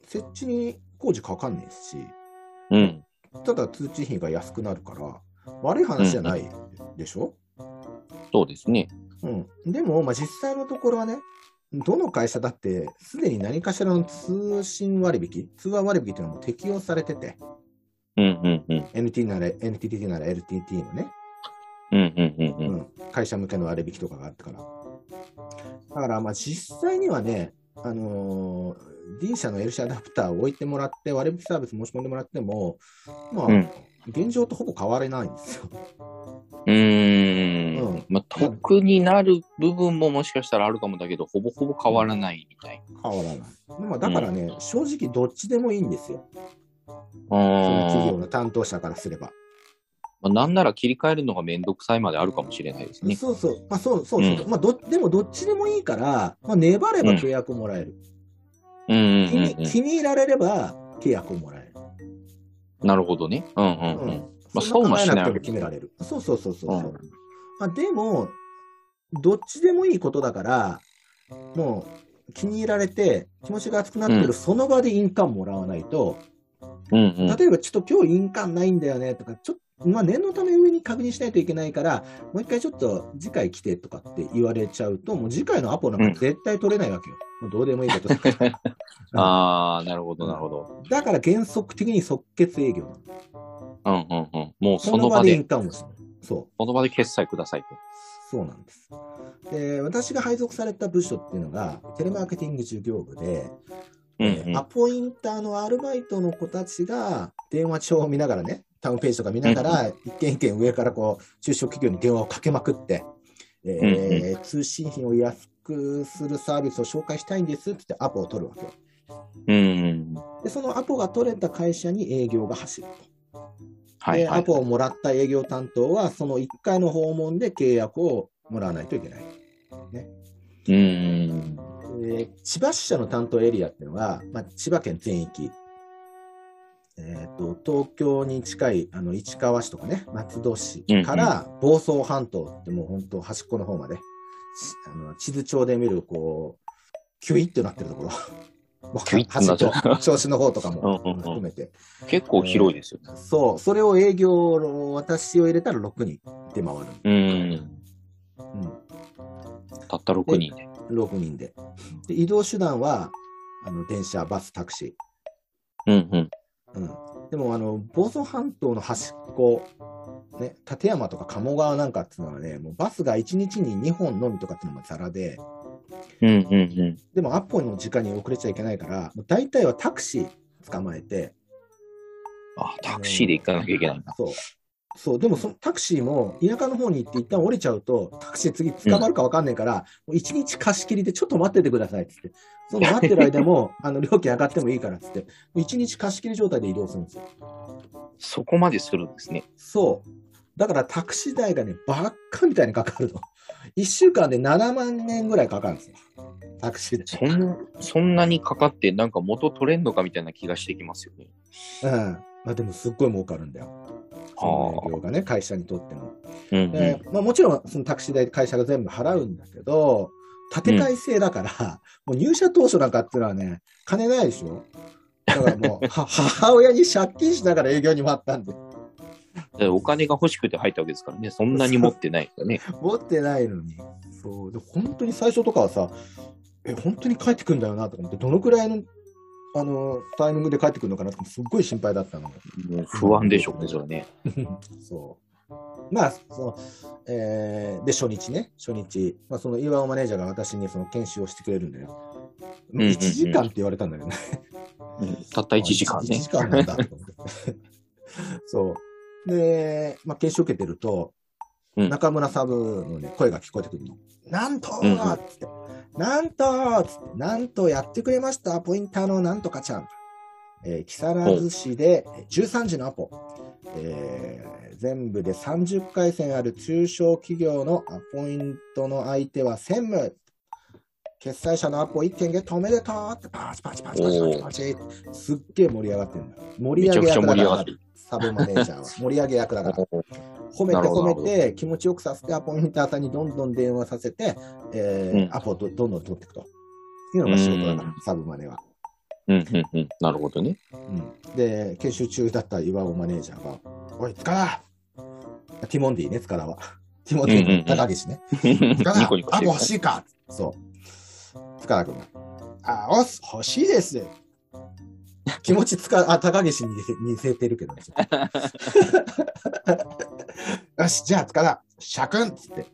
S2: 設置に工事かかんねえし、
S1: うん。
S2: ただ通知費が安くなるから、悪い話じゃないでしょ、
S1: そうですね。
S2: うん、でも、まあ、実際のところはね、どの会社だって、すでに何かしらの通信割引、通話割引というのも適用されてて、
S1: うんうんうん。
S2: NT なら NTT なら LTT のね、会社向けの割引とかがあったから。だから、まあ、実際にはね、あのー D 社の L 社アダプターを置いてもらって、割引サービス申し込んでもらっても、まあ、
S1: うん
S2: 現状とほぼ変わらないんですよ。
S1: うー
S2: うん
S1: ん。まあ、得になる部分ももしかしたらあるかもだけど、ほぼほぼ変わらないみたい
S2: 変わらない。でまあ、だからね、正直どっちでもいいんですよ。
S1: な。
S2: その企業
S1: あ
S2: の担当者からすれば。
S1: まあ、なんなら切り替えるのがめんどくさいまであるかもしれないですね。
S2: そうそう。まあ、そうそうそう。
S1: う
S2: まあど、でもどっちでもいいから、まあ、粘れば契約をもらえる。気に入られれば契約をもらえる。
S1: ん。なるほどね。うんうん
S2: う
S1: うん。
S2: ん。
S1: まあ
S2: そ
S1: うもしない
S2: 決められる。そうそうそうそう。う
S1: うん
S2: まあ、でも、どっちでもいいことだから、もう気に入られて気持ちが熱くなってる、
S1: うん
S2: その場で印鑑もらわないと、
S1: うんうん。
S2: 例えばちょっと今日印鑑ないんだよねとか、ちょっと、まあ念のため上に確認しないといけないから、もう一回ちょっと次回来てとかって言われちゃうと、もう次回のアポなんか絶対取れないわけよ。もうどうでもいいこと。
S1: ああ、なるほどなるほど。
S2: だから原則的に即決営業なの。
S1: うんうんうん。もうそ
S2: その場で
S1: の場で、
S2: 印鑑をする。そう。
S1: その場で決済くださいと。
S2: そうなんです。で、私が配属された部署っていうのが、テレマーケティング事業部で、
S1: うん
S2: えーアポインターのアルバイトの子たちが電話帳を見ながらね、タウンページとか見ながら、一件一件上からこう、中小企業に電話をかけまくって、えー通信費を安くするサービスを紹介したいんですってアポを取るわけよ。
S1: うん。
S2: で、そのアポが取れた会社に営業が走ると。
S1: はい、はい
S2: でア。ポをもらった営業担当は、その1回の訪問で契約をもらわないといけない。
S1: うん。
S2: で千葉支社の担当エリアっていうのは、まあ、千葉県全域、えー、と東京に近いあの市川市とかね、松戸市から房総半島ってもう本当端っこの方まで、しあの地図帳で見る、こう、キュイってなってるところ、も *laughs* う
S1: キュイってなってる
S2: 端っこ銚子の方とかも
S1: うんうんうん
S2: 含めて、
S1: 結構広いですよね。
S2: そう、それを営業の私を入れたら6人で回る。
S1: うん。
S2: うん
S1: たった6人で。
S2: 6人で。で移動手段はあの電車、バス、タクシ
S1: うんうん。
S2: ー。うん、でも、あの房総半島の端っこ、ね、立山とか鴨川なんかっていうのはね、もうバスが1日に2本のみとかっていうのもざらで、
S1: うんうんうん。
S2: でもアポの時間に遅れちゃいけないから、もう大体はタクシー捕まえて、
S1: あ、タクシーで行かなきゃいけないんだ。
S2: そう。そう、でもそのタクシーも田舎の方に行って一旦降りちゃうと、タクシー次捕まるか分かんないから、もう一日貸し切りでちょっと待っててくださいっつって。その待ってる間も、*laughs* あの、料金上がってもいいからっつって、もう一日貸し切り状態で移動するんですよ。
S1: そこまでするんですね。
S2: そう。だからタクシー代がね、ばっかみたいにかかるの。1週間で7万円ぐらいかかるんですよ。タクシー
S1: そんそんなにかかって、なんか元取れんのかみたいな気がしてきますよね。
S2: 代。うん。まあでもすっごい儲かるんだよ。その営業がね、会社にとっても。
S1: うんうん。
S2: でまあ、もちろんそのタクシー代会社が全部払うんだけど、建て替え制だから、*laughs* もう入社当初なんかっていうのはね、金ないでしょ。だからもう、*laughs* は母親に借金しながら営業に回ったんで、
S1: でお金が欲しくて入ったわけですからね。そんなに持ってないですよね。
S2: 持ってないのに。そう。で、本当に最初とかはさ、え、本当に帰ってくんだよなとか思って、どのくらいの、あの、タイミングで帰ってくるのかなって、すっごい心配だったの。
S1: 不安でしょうね、それね。*laughs*
S2: そう。まあ、その、えーで、初日ね、初日、まあ、その岩尾マネージャーが私にその研修をしてくれるんだよ。
S1: んうんうん
S2: 1時間って言われたんだよね。
S1: うんたった1時間
S2: 1
S1: ね。*laughs*
S2: 時間なんだと思って。*laughs* そう。で、まあ、研修受けてると、
S1: うん
S2: 中村サブのね、声が聞こえてくるの。なんと
S1: うんうん
S2: ーっつって、なんとーっつって、なんとやってくれました、ポインターのなんとかちゃん。えー木更津市でえー13時のアポ。えー全部で30回戦ある中小企業のアポイントの相手は専務。決済者のアポ1件ゲットおめでとうってパチパチパチパチパチパチすっげえ盛り上がってるんだ。盛り上げ役だから
S1: がってる、
S2: サブマネージャーは。盛り上げ役だから。*laughs* 褒めて褒めて、気持ちよくさせて、アポインターさんにどんどん電話させて、えー
S1: うん
S2: アポをどどんどん取っていくと。いうのが仕事だから
S1: うん、
S2: サブマネは。
S1: うんうんうん。なるほどね。
S2: うん、で、研修中だった岩尾マネージャーが、おい、塚田ティモンディね、塚田は。ティモンディの高岸ね。*laughs* 塚田アポ欲しいか？そう。塚田君が、あ、おっす、欲しいです。*laughs* 気持ちつか、あ、高岸に似せてるけどね。*laughs* よし、じゃあ塚田、社訓っつって。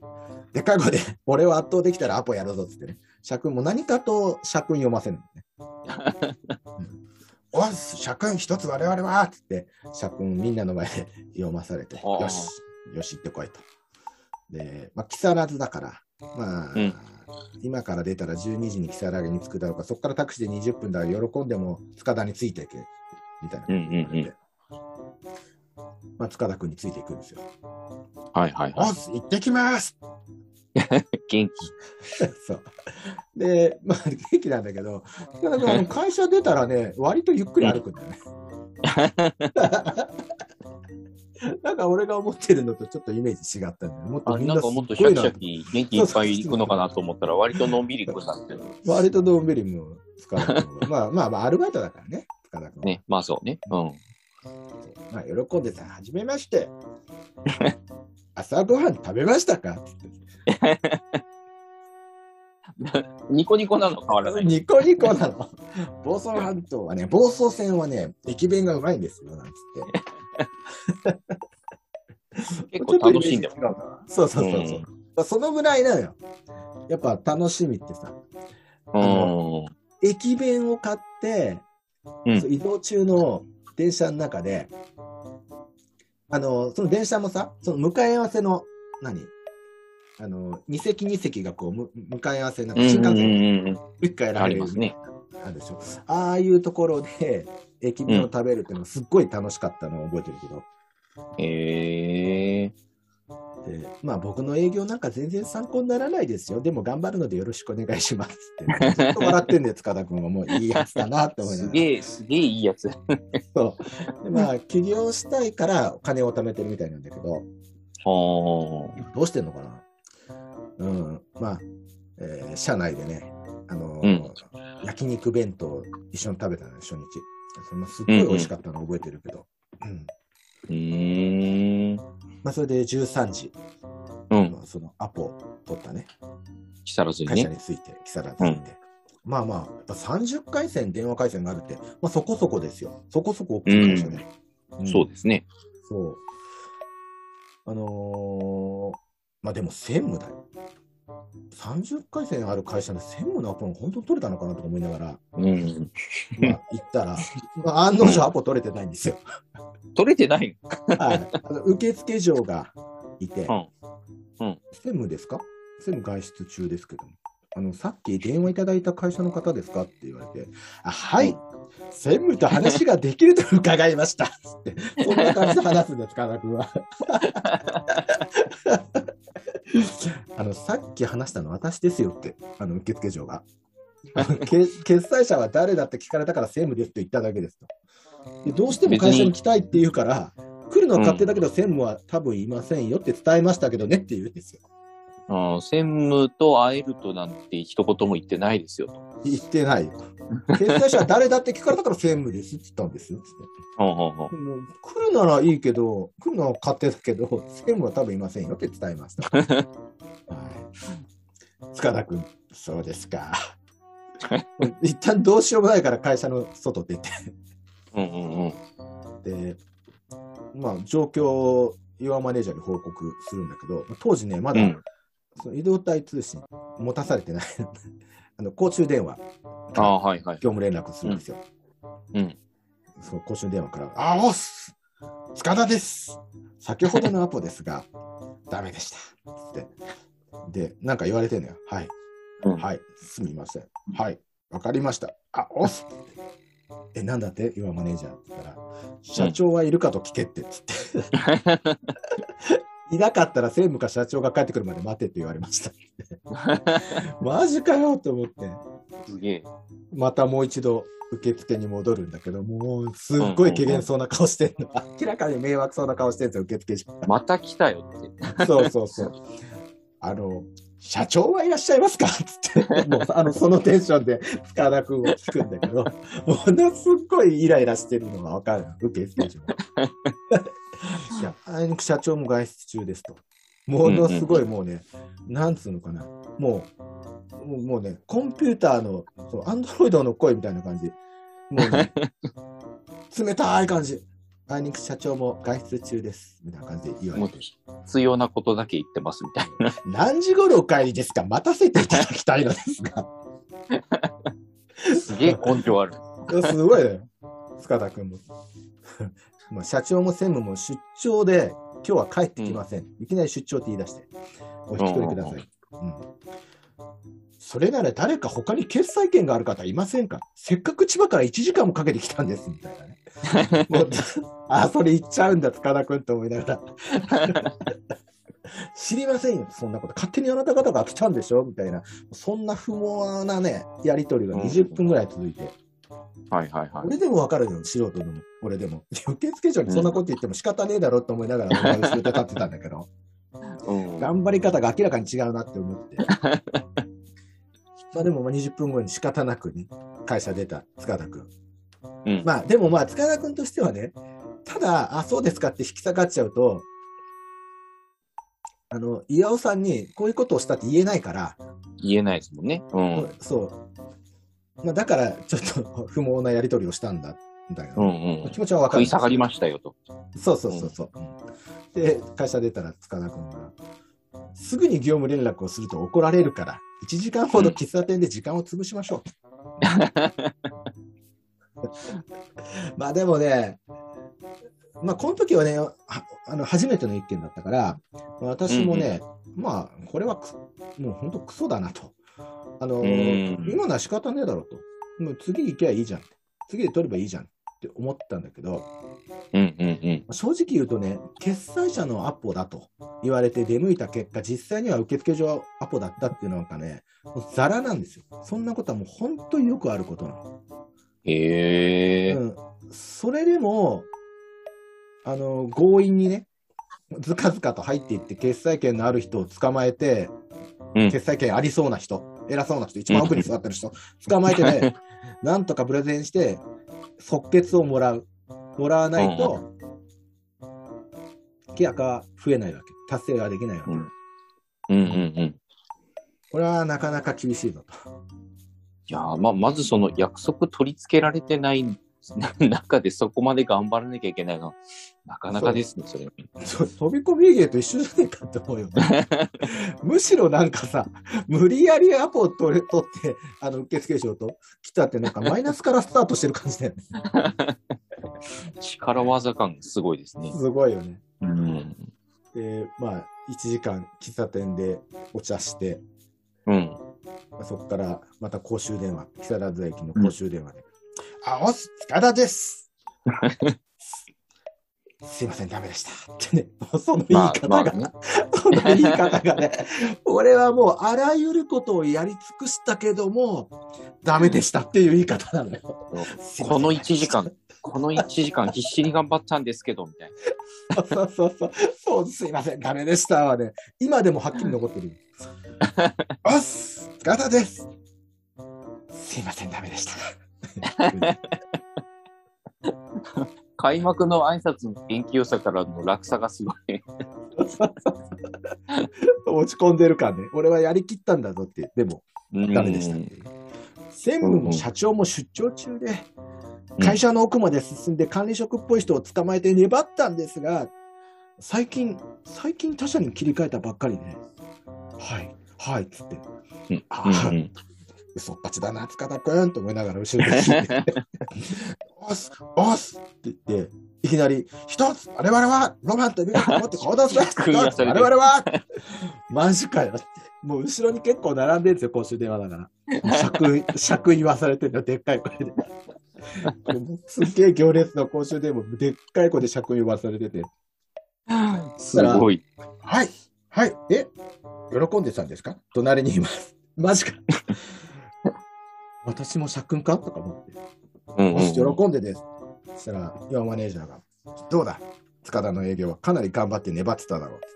S2: でっかい声で、俺を圧倒できたらアポやるぞっつってね。社訓も何かと社訓読ませるのね。*laughs* うんおっす、社訓一つ我々はっつって、社訓みんなの前で読まされて、よし、よし行ってこいと。で、まあ、木更津だから、まあ、
S1: うん
S2: 今から出たら12時に木更津に着くだろうか、そこからタクシーで20分だから喜んでも塚田についていけ、みたいなこと言われて。
S1: うんうんうん
S2: まあ、塚田君についていくんですよ。
S1: はいはいは
S2: おっす、行ってきます
S1: い。*laughs* 元気。*laughs*
S2: そう。で、まあ、元気なんだけど、塚田君会社出たらね、割とゆっくり歩くんだよね。*laughs* *laughs* なんか俺が思ってるのとちょっっとイメージ違ったんだ。もっと
S1: あ
S2: みんな
S1: なかもっとシャキシャキ元気いっぱい行くのかなと思ったら割とのんびり行くんだって。
S2: 割とのんびりも塚田君は。まあまあまあ、アルバイトだからね、塚田君は。
S1: ね、まあそうね。うん。
S2: まあ、喜んでさ、はじめまして。*laughs* 朝ごはん食べましたかって *laughs*
S1: ニコニコなの変わらない。
S2: ニコニコなの。房総半島はね、房総線はね、駅弁がうまいんですよ、なんつって。*laughs*
S1: 結構楽しんでも
S2: ちょっとイメージ違うな。そうそうそうそう、そのぐらいなのよ。やっぱ楽しみってさ、
S1: うん。
S2: 駅弁を買って、
S1: うん。
S2: 移動中の電車の中で、あの、その電車もさ、その向かい合わせの、何？あの、2席2席がこう、む向かい合わせ、なんか新幹線
S1: うんうん。
S2: 一回
S1: うん。ありますね。
S2: あるでしょ。ああいうところで *laughs* 駅弁を食べるっていうのがすっごい楽しかったのを覚えてるけど、
S1: へえ
S2: でまあ僕の営業なんか全然参考にならないですよ。でも頑張るのでよろしくお願いしますって。*laughs* ずっと笑ってんね塚田君はもういいやつだなって思いながら。
S1: すげえ、すげえいいやつ。*laughs*
S2: そうでまあ起業したいからお金を貯めてるみたいなんだけど、
S1: は
S2: どうしてんのかなうん、まあ、えー社内でね、あのー
S1: うん
S2: 焼肉弁当一緒に食べたのよ、初日。それもすっごい美味しかったの覚えてるけど。うん
S1: うーん。
S2: まあ、それで13時、
S1: うん。
S2: まあ、そのアポ取ったね、
S1: 木更津に
S2: 会社
S1: ね。
S2: に着いて、木更津にいて。まあまあ、やっぱ30回線、電話回線があるって、まあそこそこですよ。そこそこ大きい会社で。ん
S1: そうですね。
S2: そう。あのーまあでも専務だよ。30回線ある会社で専務のアポ本当に取れたのかなとか思いながら、
S1: うん。
S2: まあ、行ったら、まあ、案の定アポ取れてないんですよ。
S1: 取れてない
S2: はい。あの受付嬢がいて、
S1: の
S2: 専務ですか？専務外出中ですけども。あの、さっき電話いただいた会社の方ですか？って言われて、あ、はい。専務と話ができると伺いました。つって、そんな感じで話すんです、金君は。*laughs* *laughs* あの、さっき話したの私ですよって、あの、受付嬢が。*laughs* 決済者は誰だって聞かれたから専務ですと言っただけですと。でどうしても会社に来たいって言うから、来るのは勝手だけど、専務は多分いませんよって伝えましたけどねって言うんですよ。
S1: うん。専務と会えるとなんて一言も言ってないですよと。
S2: 言ってないよ。決済者は誰だって聞かれたから専務ですって言ったんですよ。来るならいいけど、来るのは勝手だけど、専務は多分いませんよって伝えました。*laughs* はい。塚田君、そうですか。一旦どうしようもないから会社の外出て、
S1: うんうんうん。
S2: で、まあ状況を岩マネージャーに報告するんだけど、当時ね、まだ、
S1: うん。
S2: その移動体通信持たされてない。あの、公衆電話、
S1: ああ、はいはい。
S2: 業務連絡するんですよ。
S1: うん。
S2: その公衆電話から、あ、おっす塚田です先ほどのアポですが、*laughs* ダメでした。つって。で、なんか言われてんのよ。はい。
S1: うん
S2: はい。すみません。はい。わかりました。あ、おっすえ、なんだって？今マネージャーって言ったら、社長はいるかと聞けって、つって。*laughs* いなかったら専務か社長が帰ってくるまで待てって言われました。*laughs* マジかよと思って。
S1: すげえ。
S2: またもう一度受付に戻るんだけど、もうすっごい怪げそうな顔してんの。明らかに迷惑そうな顔してるんですよ、受付所。
S1: また来たよって。
S2: そうそうそう。あの、社長はいらっしゃいますか？つって、もうあのそのテンションで塚田君を聞くんだけど、ものすっごいイライラしてるのがわかる、受付所。*laughs* いや、あいにく社長も外出中ですと。ものすごいもうね、なんつうのかな、もう、もうね、コンピューターの、そうアンドロイドの声みたいな感じ。もうね、*laughs* 冷たい感じ。あいにく社長も外出中です。みたいな感じで言われて。
S1: 必要なことだけ言ってますみたいな。
S2: 何時頃お帰りですか？待たせていただきたいのですが。*laughs*
S1: すげえ根性ある。
S2: すごいね。塚田君も。*laughs* まあ社長も専務も出張で、今日は帰ってきません。いきなり出張って言い出して、お引き取りください。うんそれなら誰か他に決済権がある方いませんか？せっかく千葉から1時間もかけてきたんです、みたいなね。*laughs* あ、それ言っちゃうんだ、塚田君と思いながら。知りませんよ、そんなこと。勝手にあなた方が来たんでしょ？みたいな。そんな不毛なね、やりとりが20分ぐらい続いて。
S1: はいはいはい。
S2: 俺でもわかるよ、素人でも。俺でも。*laughs* 受付所にそんなこと言っても仕方ねえだろうと思いながら、俺は立ってたんだけど、*laughs*
S1: うん。
S2: 頑張り方が明らかに違うなって思って。*laughs* まあでもまあ20分後に仕方なくね、会社出た塚田君。
S1: うん
S2: まあでもまあ塚田君としてはね、ただ、あ、そうですかって引き下がっちゃうと、あの、岩尾さんにこういうことをしたって言えないから、
S1: 言えないですもんね。うん。
S2: そう。まあだから、ちょっと不毛なやり取りをしたんだ、だよ、
S1: うんうん。
S2: 気持ちはわかる。
S1: 食い下がりましたよと。
S2: そうそうそうそう。で、会社出たら塚田君が、すぐに業務連絡をすると怒られるから、1時間ほど喫茶店で時間を潰しましょう。*laughs* まあでもね、まあこの時はね、はあの初めての一件だったから、私もね、まあこれはくもう本当クソだなと。あの、
S1: うん
S2: 今のは仕方ねえだろうと。もう次行けばいいじゃん。次で取ればいいじゃんって思ったんだけど、
S1: うんうんうん。
S2: 正直言うとね、決済者のアポだと言われて出向いた結果、実際には受付上アポだったっていうのがね、もうザラなんですよ。そんなことはもう本当によくあることなの。
S1: へえ。
S2: うん、それでも、あの、強引にね、ずかずかと入っていって、決済権のある人を捕まえて、
S1: うん
S2: 決済権ありそうな人、偉そうな人、一番奥に座ってる人、捕まえてね、*laughs* なんとかプレゼンして、即決をもらう。もらわないと、契約は増えないわけ。達成ができないわけ。
S1: うんうんうんうん。
S2: これはなかなか厳しいぞと。
S1: いやーまあ、まずその約束取り付けられてない *laughs* 中でそこまで頑張らなきゃいけないのは、なかなかですね、それ。
S2: そう飛び込み営業と一緒じゃねえかって思うよね。*laughs* むしろなんかさ、無理やりアポを取れ取って、あの受付証と来たって、なんかマイナスからスタートしてる感じだよね。*laughs*
S1: 力技感がすごいですね。
S2: すごいよね。
S1: うん。
S2: で、まあ、1時間喫茶店でお茶して、
S1: うん。
S2: まあそこからまた公衆電話、木更津駅の公衆電話で、あ、おす、塚田です。*laughs* すいません、ダメでした。ってね、その言い方が、
S1: まあまあね
S2: その言い方がね、俺はもうあらゆることをやり尽くしたけども、ダメでしたっていう言い方なのよ。
S1: この1時間、この1時間必死に頑張ったんですけど、みたいな。
S2: そうそうそう。そう、すいません、ダメでしたわね。今でもはっきり残ってる。おっす、塚田です。すいません、ダメでした。*laughs*
S1: 開幕の挨拶の元気良さからの落差がすごい。
S2: 落ち込んでる感ね。俺はやりきったんだぞって。でも、ダメでしたっていう。専務も社長も出張中で、会社の奥まで進んで管理職っぽい人を捕まえて粘ったんですが、最近、最近他社に切り替えたばっかりで、はい、はい、つって、
S1: うん
S2: あ
S1: うんうん
S2: 嘘っぱちだな、塚田くんと思いながら後ろで聞いて、おっす、おっすって言って、いきなり、一つ、我々はロマンと美学を持って行動する我々はマジかよって。もう後ろに結構並んでるんですよ、公衆電話だから。尺、尺言わされてるの、でっかい声で。すっげえ行列の公衆電話、でっかい声で尺言わされてて。
S1: すごい。
S2: はい、はい、え、喜んでたんですか？隣にいます。マジか。私も社訓かとか思って。
S1: うん
S2: よし、喜んでです。そしたら、岩マネージャーが、どうだ？塚田の営業はかなり頑張って粘ってただろうって。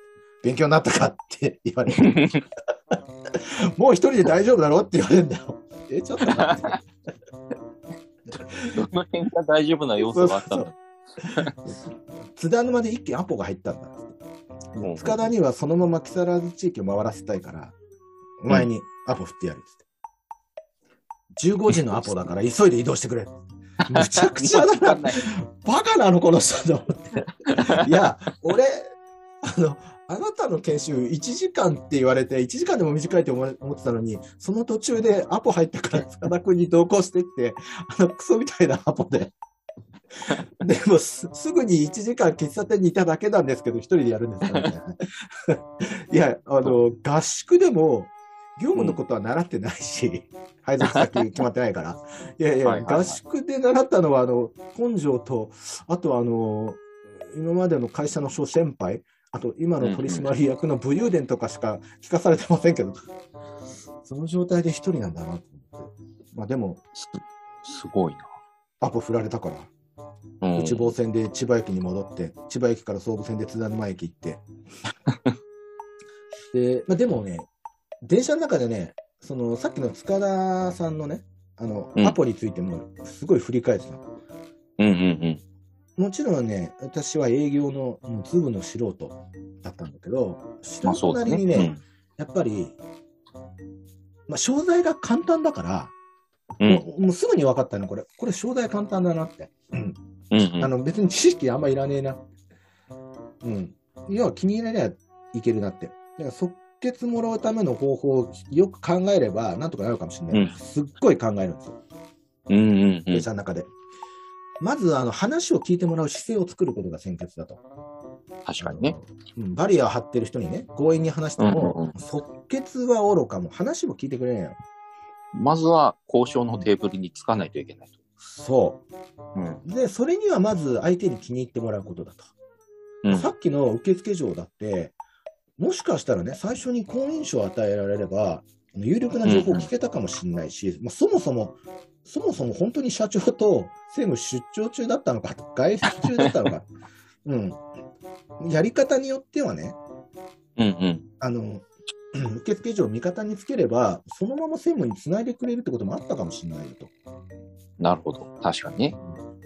S2: 勉強になったかって言われて、*laughs* もう一人で大丈夫だろって言われるんだよ。え、ちょっと待って。
S1: どの辺が大丈夫な要素があったんだ
S2: 津田沼で一件アポが入ったんだ。
S1: うん
S2: 塚田にはそのまま木更津地域を回らせたいから、お前にアポ振ってやるっつって。15時のアポだから急いで移動してくれ。*laughs* むちゃくちゃだな。バカなの、この人と思って。いや、俺、あの、あなたの研修1時間って言われて、1時間でも短いと思思ってたのに、その途中でアポ入ったから塚田君に同行してって、あのクソみたいなアポで。でもす、すぐに1時間喫茶店にいただけなんですけど、一人でやるんですからね。いや、あの、合宿でも、業務のことは習ってないし、配属先決まってないから。*laughs* いやいや、
S1: はいはいはい
S2: 合宿で習ったのは、あの、根性と、あとあの、今までの会社の諸先輩、あと今の取締役の武勇伝とかしか聞かされてませんけど、その状態で一人なんだなと思って。まあでも、
S1: すごいな。
S2: アポ振られたから、
S1: うん
S2: 内房線で千葉駅に戻って、千葉駅から総武線で津田沼駅行って。*laughs* で、まあ、でもね、電車の中でね、そのさっきの塚田さんのね、あの、
S1: うん
S2: アポについてもすごい振り返ってたの。
S1: うんうん
S2: もちろんね、私は営業のもうズブの素人だったんだけど、素人なりにね、
S1: ね。
S2: やっぱり、まあ、商材が簡単だから、
S1: うん
S2: もうもうすぐに分かったの、これ、これ商材簡単だなって。
S1: うんうん
S2: あの別に知識あんまいらねえな。うん。要は気に入らればいけるなって。だから即決もらうための方法をよく考えれば、なんとかなるかもしれない。
S1: うん
S2: すっごい考えるんですよ、
S1: うんうんうん
S2: 電車の中で。まずあの話を聞いてもらう姿勢を作ることが先決だと。
S1: 確かにね。
S2: うんバリアを張ってる人にね、強引に話しても、
S1: うんうん
S2: 即決は愚かも、話も聞いてくれないよ。
S1: まずは交渉のテーブルにつかないといけないと。
S2: そ
S1: うん。
S2: う。で、それにはまず相手に気に入ってもらうことだと。
S1: うん
S2: さっきの受付嬢だって、もしかしたらね、最初に好印象を与えられれば、有力な情報を聞けたかもしれないし、まあ、そもそも、そもそも本当に社長と政務出張中だったのか、外出中だったのか、*laughs* うん。やり方によってはね、
S1: うんうん。
S2: あの、*clears throat* 受付嬢を味方につければ、そのまま専務につないでくれるってこともあったかもしれないよと。
S1: なるほど。確かにね。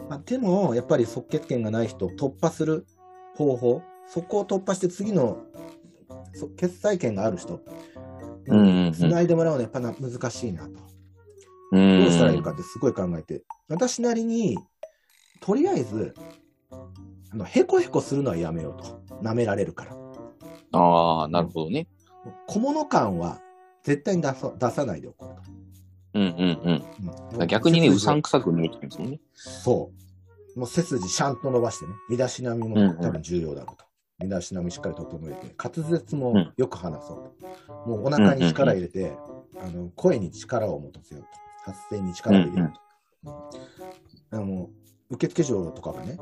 S2: まあ、でも、やっぱり即決権がない人を突破する方法、そこを突破して次のそ決裁権がある人、
S1: うんうんうん
S2: つないでもらうのはやっぱな難しいなと。
S1: う
S2: ど
S1: ん。
S2: うしたらいいかってすごい考えて、私なりに、とりあえず、あのへこへこするのはやめようと。舐められるから。
S1: ああ、なるほどね。
S2: 小物感は絶対に出さ出さないでおこうと。
S1: うんうんうん。
S2: うん
S1: 逆にね、うさんくさく見えてるんですもんね。
S2: そう。もう背筋シャンと伸ばしてね、身だしなみも多分重要だろうと。身だしなみしっかり整えて、滑舌も
S1: うん
S2: よく話そうと。もうお腹に力入れて、あの声に力を持たせようと。発声に力を入れようと。あの受付嬢とかがね、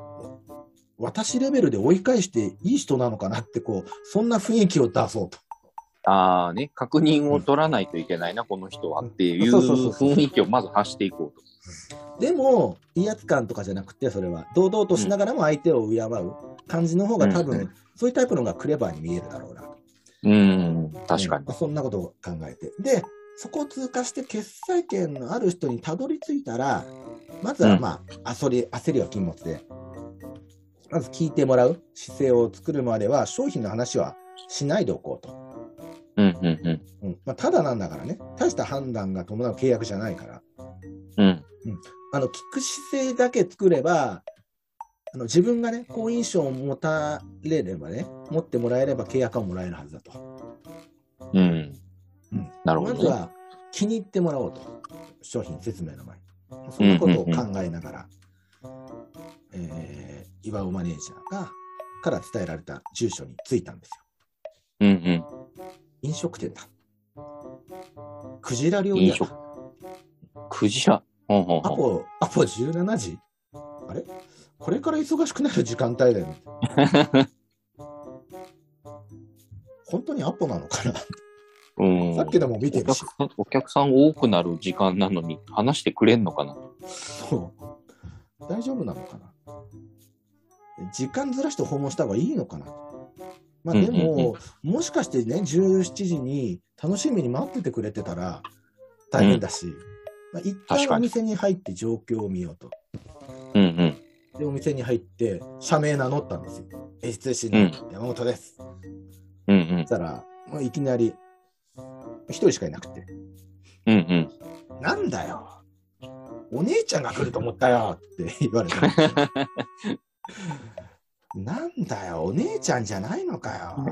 S2: 私レベルで追い返していい人なのかなって、こう、そんな雰囲気を出そうと。
S1: ああね、確認を取らないといけないな、この人はっていう雰囲気をまず発していこうと。
S2: でも、威圧感とかじゃなくて、それは、堂々としながらも相手を敬う感じの方が多分、
S1: うんう
S2: そういうタイプの方がクレバーに見えるだろうなと。
S1: うん、確かに
S2: うん。そんなことを考えて。で、そこを通過して決裁権のある人にたどり着いたら、まずはまあ、焦り、焦りは禁物で、まず聞いてもらう姿勢を作るまでは、商品の話はしないでおこうと。
S1: うんうんうん。
S2: うんまあ、ただなんだからね、大した判断が伴う契約じゃないから、
S1: うん。
S2: あの聞く姿勢だけ作れば、あの自分がね、好印象を持たれればね、持ってもらえれば契約はもらえるはずだと。
S1: うん。
S2: うん
S1: なるほどね。
S2: まずは気に入ってもらおうと、商品説明の前に。そんなことを考えながら、えー岩尾マネージャーがから伝えられた住所に着いたんですよ。
S1: うんうん。
S2: 飲食店だ。クジラ料理屋だ。
S1: クジラ？
S2: ア。ポ、アポ17時？あれ？これから忙しくなる時間帯だよね。*laughs* 本当にアポなのかな、
S1: うん。
S2: さっきでも見て
S1: お
S2: るし
S1: お客さん多くなる時間なのに話してくれんのかな？
S2: そう。大丈夫なのかな？時間ずらして訪問した方がいいのかな？まあでも、
S1: うんうん
S2: もしかしてね、17時に楽しみに待っててくれてたら大変だし、まあ、一旦お店に入って状況を見ようと。
S1: うんうん。
S2: で、お店に入って、社名名乗ったんですよ。STC の
S1: うん
S2: 山本です。
S1: うんうん
S2: そし。たら、もういきなり、一人しかいなくて、
S1: うんうん。
S2: なんだよ。お姉ちゃんが来ると思ったよって言われて。*laughs* なんだよ、お姉ちゃんじゃないのかよ。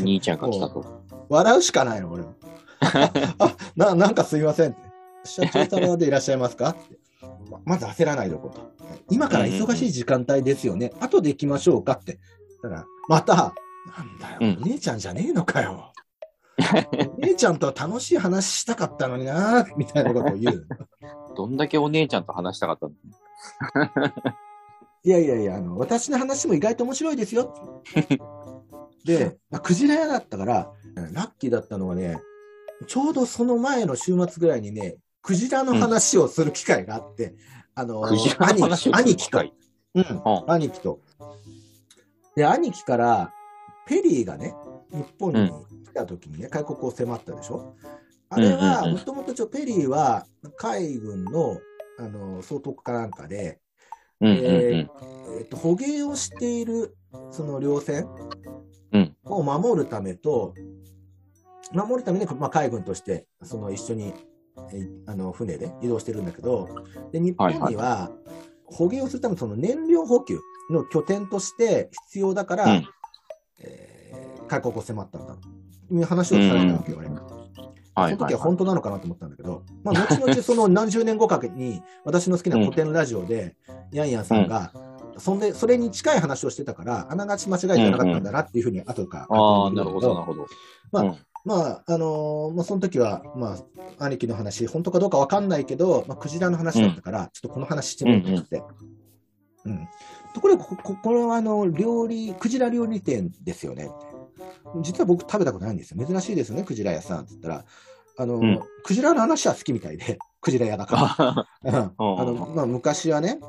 S1: 兄ちゃんが来たと。
S2: 笑うしかないの、俺も。*laughs* あな、なんかすいませんって。社長様でいらっしゃいますかって。ままず焦らないでおこうと。今から忙しい時間帯ですよね。後で行きましょうかって。だから、また、なんだよ、
S1: うん
S2: お姉ちゃんじゃねえのかよ。*laughs* お姉ちゃんと楽しい話したかったのにな、みたいなことを言う。*laughs*
S1: どんだけお姉ちゃんと話したかったの？*laughs*
S2: いやいやいや、あの、私の話も意外と面白いですよ。で、まあ、クジラ屋だったから、ラッキーだったのはね、ちょうどその前の週末ぐらいにね、クジラの話をする機会があって、あの、
S1: クジラの話をする
S2: 兄貴と、
S1: 機会。
S2: うん、
S1: うん
S2: 兄貴と。で、兄貴から、ペリーがね、日本に来た時にね、開国を迫ったでしょ？あれは、もともとペリーは海軍のあの総督かなんかで、ええっと、捕鯨をしているその漁船
S1: うん。
S2: を守るためと、守るために、まあ、海軍としてその一緒にえあの船で移動してるんだけど、で日本には捕鯨をするためのその燃料補給の拠点として必要だから、
S1: うん。
S2: えー開国を迫ったんだという話をされたわけよ、俺。その時は本当なのかなと思ったんだけど、まあ、後々その *laughs* 何十年後かに、私の好きな古典ラジオで、ヤンヤンさんが、そんで、それに近い話をしてたから、あながち間違えてなかったんだなっていうふうに後から
S1: ああ、なるほど、なるほど。
S2: まあ
S1: うん
S2: まあ、あのーまあ、その時は、まあ、兄貴の話、本当かどうかわかんないけど、まあ、クジラの話だったから、ちょっとこの話してみようと思って。うん。ところが、こここれは、あの、料理、クジラ料理店ですよね。実は僕食べたことないんですよ。珍しいですよね、クジラ屋さんって言ったら、あの、
S1: ん
S2: クジラの話は好きみたいで、*laughs* クジラ屋だから。*laughs* うん
S1: うん
S2: あのまあ、昔はね、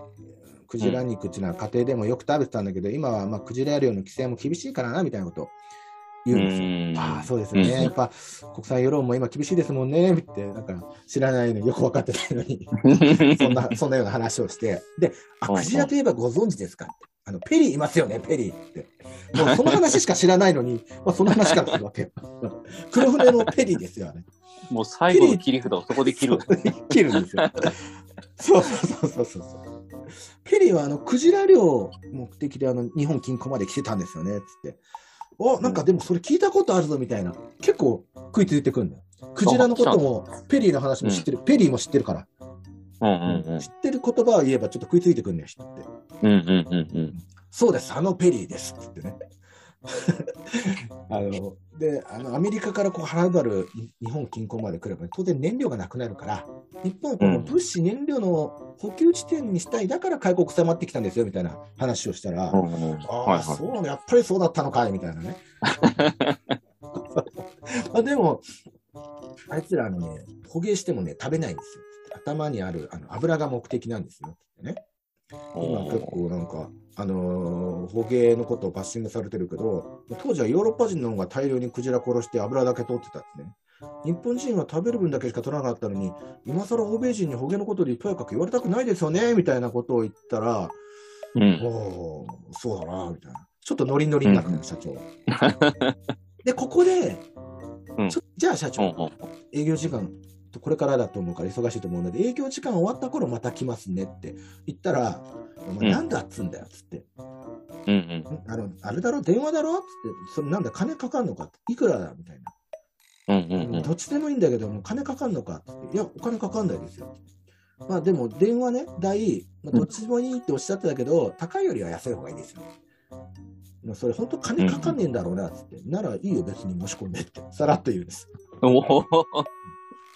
S2: クジラ肉っていうのは家庭でもよく食べてたんだけど、今はまあクジラ漁の規制も厳しいからなみたいなことを言うんですよ。
S1: うん
S2: ああ、そうですよね。
S1: うん
S2: やっぱ国際世論も今厳しいですもんねって、なんか知らないのによく分かってないのに、*laughs* そんな、そんなような話をして、で、あ、
S1: うんうん
S2: クジラといえばご存知ですかって。あの、ペリーいますよね、ペリーって。もうその話しか知らないのに、*laughs* まあ、その話からするわけよ。黒船のペリーですよね。
S1: もう最後の切り札をそこで切る。
S2: 切るんですよ。そうそうそうそうそう。ペリーはあのクジラ漁目的であの日本近郊まで来てたんですよねっつって。おなんかでもそれ聞いたことあるぞみたいな。結構食いついてくるんだよ。クジラのこともペリーの話も知ってる。ペリーも知ってるから、
S1: うんうんうん
S2: 知ってる言葉を言えばちょっと食いついてくるんだよ、人って。
S1: うんうんうんうん。
S2: そうです、あのペリーですってね。あのであのアメリカからこうはるばる日本近郊まで来れば、当然燃料がなくなるから、日本はこの物資、燃料の補給地点にしたい、だから開国迫ってきたんですよみたいな話をしたら、
S1: うんうん
S2: ああ、
S1: はいは
S2: そうね、やっぱりそうだったのかいみたいなね。*laughs* あでも、あいつらあのね、捕鯨してもね、食べないんですよ。頭にあるあの油が目的なんですよってね。
S1: い。
S2: 今結構なんか、あのー捕鯨のことをバッシングされてるけど、当時はヨーロッパ人の方が大量にクジラ殺して油だけ取ってたんですね。日本人は食べる分だけしか取らなかったのに、今更欧米人に捕鯨のことでとやかく言われたくないですよね、みたいなことを言ったら、
S1: うん。
S2: おーそうだな、みたいな。ちょっとノリノリになったの、社長。で、ここで、
S1: うん
S2: じゃあ社長、
S1: うんうん
S2: 営業時間、これからだと思うから忙しいと思うので、営業時間終わった頃また来ますねって言ったら、お前
S1: うん。
S2: なんだっつんだよっつって、
S1: うん
S2: ん。あの、あれだろ、電話だろっつって、それなんだ、金かかんのかって、いくらだみたいな。
S1: うんうんうん。
S2: どっちでもいいんだけど、もう金かかんのかって。いや、お金かかんないですよ。まあでも、電話ね、代、まあ、どっちでもいいっておっしゃってたけど、高いよりは安い方がいいですよ。まあそれ本当金かかんねえんだろうなっつって、ならいいよ別に申し込んでって、さらっと言うんです。
S1: おー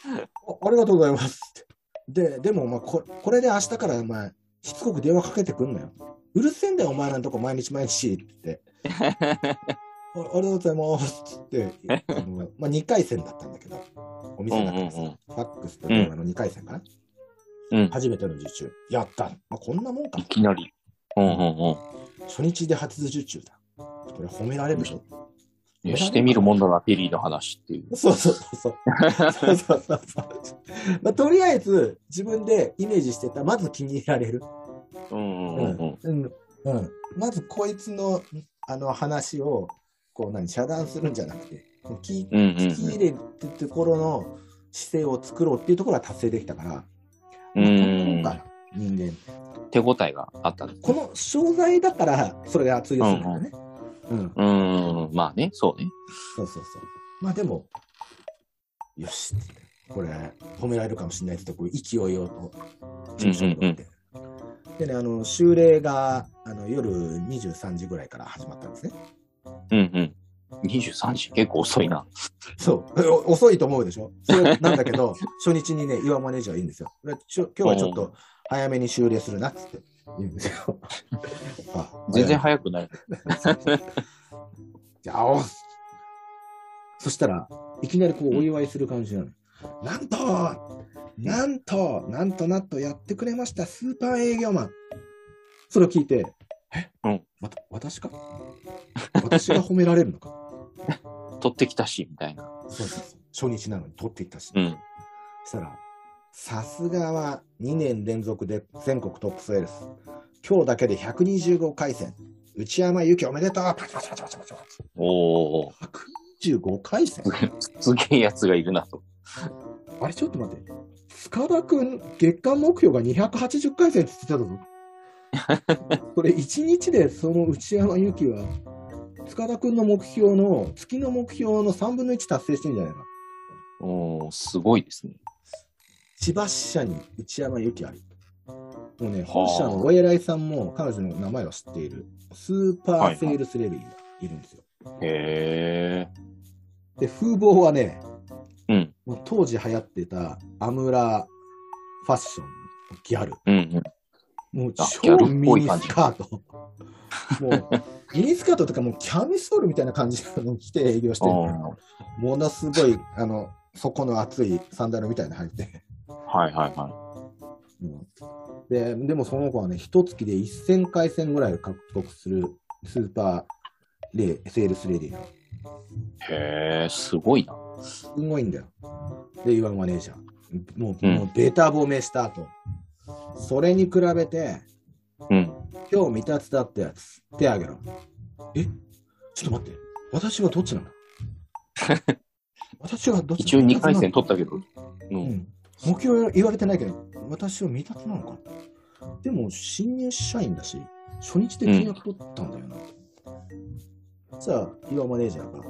S2: あありがとうございますって。で、でも、まあこ、これで明日から、お前、しつこく電話かけてくんなよ。うるせえんだよ、お前らのとこ毎日毎日って。あありがとうございますってあのまあ、2回戦だったんだけど、お店の中でさ、
S1: うんうんうん
S2: ファックスと電話の2回戦かな、
S1: うん。
S2: 初めての受注。やった。まあ、こんなもんか
S1: い。きなり。うんうんうん。
S2: 初日で初受注だ。これ褒められるでしょ
S1: してみるもんだな、ペリーの話っていう。
S2: そうそうそうそう。*laughs* そうそうそう。まあ、とりあえず、自分でイメージしてた、まず気に入られる。
S1: うんうんうんうん。
S2: うん。うん。まず、こいつの、あの話を、こう、何、遮断するんじゃなくて、聞
S1: うんうん
S2: 聞き入れるところの姿勢を作ろうっていうところは達成できたから、
S1: うん。う
S2: まあ人間。
S1: 手応えがあった
S2: この商材だから、それが通用するんだよね。うん。
S1: うん。まあね、そうね。
S2: そうそうそう。まあでも、よしこれ、褒められるかもしれないってとこ、勢いをと、事務所に乗って。でね、あの、修例が、あの、夜23時ぐらいから始まったんですね。
S1: うんうん。23時、結構遅いな。
S2: そう。遅いと思うでしょ？それなんだけど、*laughs* 初日にね、岩マネージャーがいいんですよ。今日はちょっと早めに修例するなっつって言うんですよ。*laughs* あ
S1: 全然
S2: 早
S1: くない。*laughs*
S2: じゃあ、おそしたら、いきなりこうお祝いする感じなの。なんと、なんと、なんとなんとやってくれました、スーパー営業マン。それを聞いて、え、
S1: うん
S2: また、私か？私が褒められるのか？*laughs*
S1: 取ってきたし、みたいな。
S2: そうそうそう。初日なのに取っていったし。
S1: うん。
S2: そしたら、さすがは2年連続で全国トップセールス。今日だけで125回戦。内山由紀おめでとうパチパチパチパチパチ
S1: おー。
S2: 125回戦
S1: すげえやつがいるなと。
S2: あれちょっと待って。塚田くん、月間目標が280回戦って言ってたぞ。*laughs* それ1日でその内山由紀は、塚田くんの目標の、月の目標の3分の1達成してんじゃないか。
S1: おーすごいですね。
S2: 千葉支社に内山由紀あり。もうね、本社のお偉いさんも彼女の名前を知っている、スーパーセールスレディがいるんですよ。
S1: へえ。
S2: で、風貌はね、
S1: うん。
S2: もう当時流行ってたアムラファッション、ギャル。
S1: うんうん。
S2: もう超ミニスカート。もう、ミニスカートとかもうキャミソールみたいな感じの着て営業してるものすごい、あの、底の厚いサンダルみたいなの履いて。
S1: はいはいは
S2: うんででもその子はね、一月で1000回戦ぐらい獲得するスーパーレセールスレディー。
S1: い。へえ、すごいな。
S2: すごいんだよ。で、岩マネージャー。もう、
S1: うん
S2: もうベタ褒めした後。それに比べて、
S1: うん。
S2: 今日未達だってやつ、手あげろ。え？ちょっと待って。私はどっちなの *laughs* 私はどっち
S1: 一応2回戦
S2: と
S1: 取ったけど。う。
S2: うんん。目標言われてないけど、私は未達なのかでも、新入社員だし、初日で契約取ったんだよな。じゃあ、岩マネージャーが、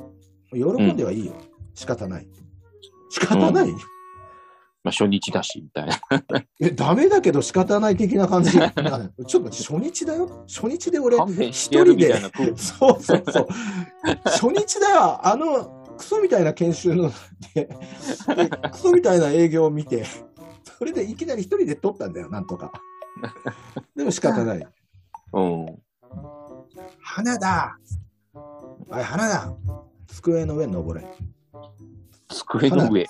S2: 喜んではいいよ。仕方ない。仕方ない、
S1: まあ、初日だし、みたいな。*laughs*
S2: え、ダメだけど仕方ない的な感じ。な *laughs* ちょっと初日だよ？初日で俺、
S1: 勘弁してやるみたいな空気。
S2: そうそうそう。初日だよ。あの、クソみたいな研修ので、でクソみたいな営業を見て、それでいきなり一人で取ったんだよ、なんとか。でも仕方ない。
S1: うん。
S2: 花だおい、花だ机の上に登れ。
S1: 机の上。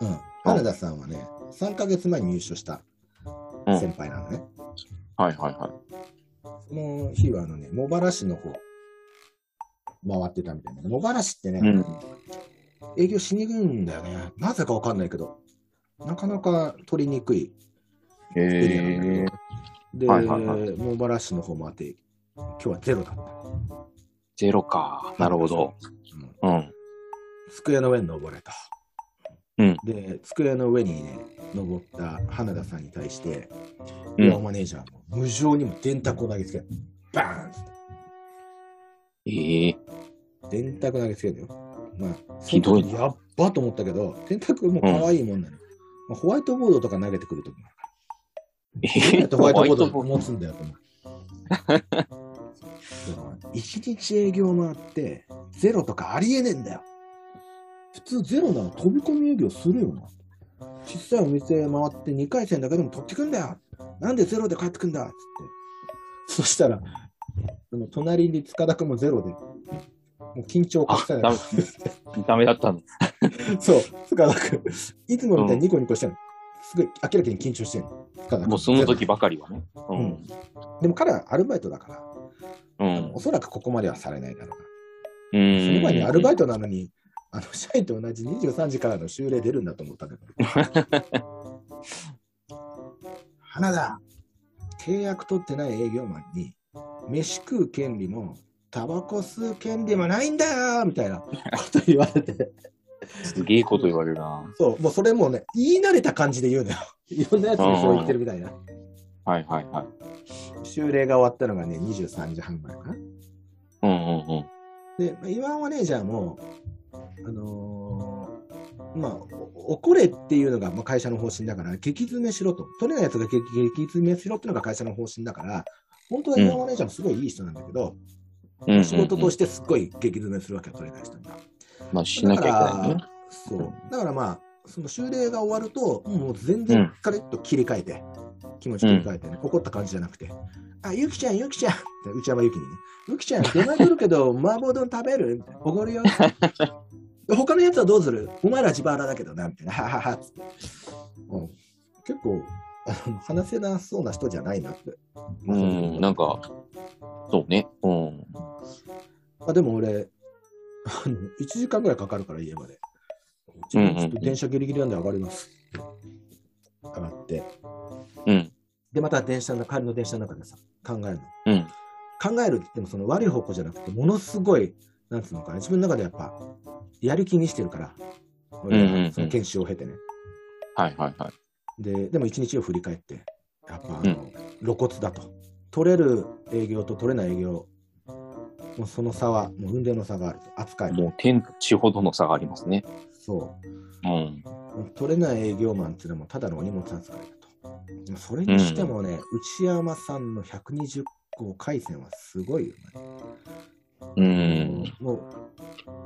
S2: うん。花田さんはね、3ヶ月前に入所した
S1: うん
S2: 先輩なのね。
S1: はいはいはい。
S2: その日はあのね、茂原市の方、回ってたみたいな。茂原市ってね、
S1: うん
S2: 営業しにくいんだよね。なぜかわかんないけど、なかなか取りにくい
S1: へ
S2: エリアなんだけ
S1: え
S2: ど。。で、
S1: はいはいはい
S2: 茂原市の方もあって、今日はゼロだった。
S1: ゼロか。なるほど。
S2: うん
S1: うん。
S2: 机の上に登れと。
S1: うん
S2: で、机の上にね、登った花田さんに対して、
S1: うん
S2: マネージャーも無情にも電卓を投げつける。バーンって
S1: ええ。
S2: 電卓投げつけるよ。まあ、
S1: ひどい
S2: その時やっばと思ったけど、電卓も可愛いもんなの、まあ、ホワイトボードとか投げてくるときもあるから。どうやってホワイトボード持つんだよと思う。*laughs* 一日営業回って、ゼロとかありえねえんだよ。普通ゼロなら飛び込み営業するよな。小さいお店回って2回戦だけでも取ってくんだよ。なんでゼロで帰ってくんだっつって。そしたら、その隣に塚田君もゼロで、もう緊張を隠せない。
S1: ダメだったの。*laughs*
S2: そう、塚田君、いつもみたいにニコニコしてるの。すごい明らかに緊張してるの。塚田君
S1: もうその時ばかりはね。う
S2: うんん。でも彼はアルバイトだから、
S1: うん。
S2: おそらくここまではされないだろうな。
S1: うん。
S2: その前にアルバイトなのに、あの社員と同じ23時からの終礼出るんだと思ったけど。*laughs* 花田、契約取ってない営業マンに、飯食う権利も、タバコ吸う権利もないんだよみたいなこと言われて、
S1: すげえこと言われるな。
S2: そう、もうそれもうね、言い慣れた感じで言うのよ。*laughs* いろんなやつにそう言ってるみたいな。
S1: はいはいはい。
S2: 終礼が終わったのがね、23時半ぐらいかな。
S1: うんうんうん。
S2: で、まあ岩尾マネージャーも、あのーまあ、お怒れっていうのがまあ会社の方針だから、激詰めしろと。取れないやつが激激詰めしろっていうのが会社の方針だから、本当は岩尾マネージャーもすごいいい人なんだけど、
S1: うん
S2: 仕事としてすっごい激詰めするわけは取れない人には。
S1: まあ、しなきゃいけないね
S2: だ。からそう。だからまあ、その終礼が終わると、もう全然カリッと切り替えて、気持ち切り替えてね、怒った感じじゃなくて、あ、ゆきちゃん、ゆきちゃんって内山ゆきにね、ゆきちゃん、出前取るけど、*laughs* 麻婆丼食べる？おごるよ。他のやつはどうする？お前ら自腹だけどな、みたいな。はははつって。うん結構、話せなそうな人じゃないなって。
S1: うん、なんか、そうね。うん。
S2: あでも俺、あの1時間ぐらいかかるから家まで。ちょっと電車ギリギリなんで上がります。上がって。
S1: うん。
S2: で、また電車の、帰りの電車の中でさ、考えるの。
S1: うん。
S2: 考えるって言っても、その悪い方向じゃなくて、ものすごい、なんつうのかな、自分の中でやっぱ、やる気にしてるから、俺
S1: うん
S2: その研修を経てね。
S1: はいはいはい。
S2: で、でも一日を振り返って、やっぱあ
S1: う
S2: の、露骨だと。取れる営業と取れない営業、もうその差は、もう運命の差があると。扱いも。
S1: もう天と地ほどの差がありますね。
S2: そう。
S1: うん。
S2: 取れない営業マンっていうのはもうただのお荷物扱いだと。でもそれにしてもね、内山さんの120個回線はすごいよね。
S1: うん。
S2: もう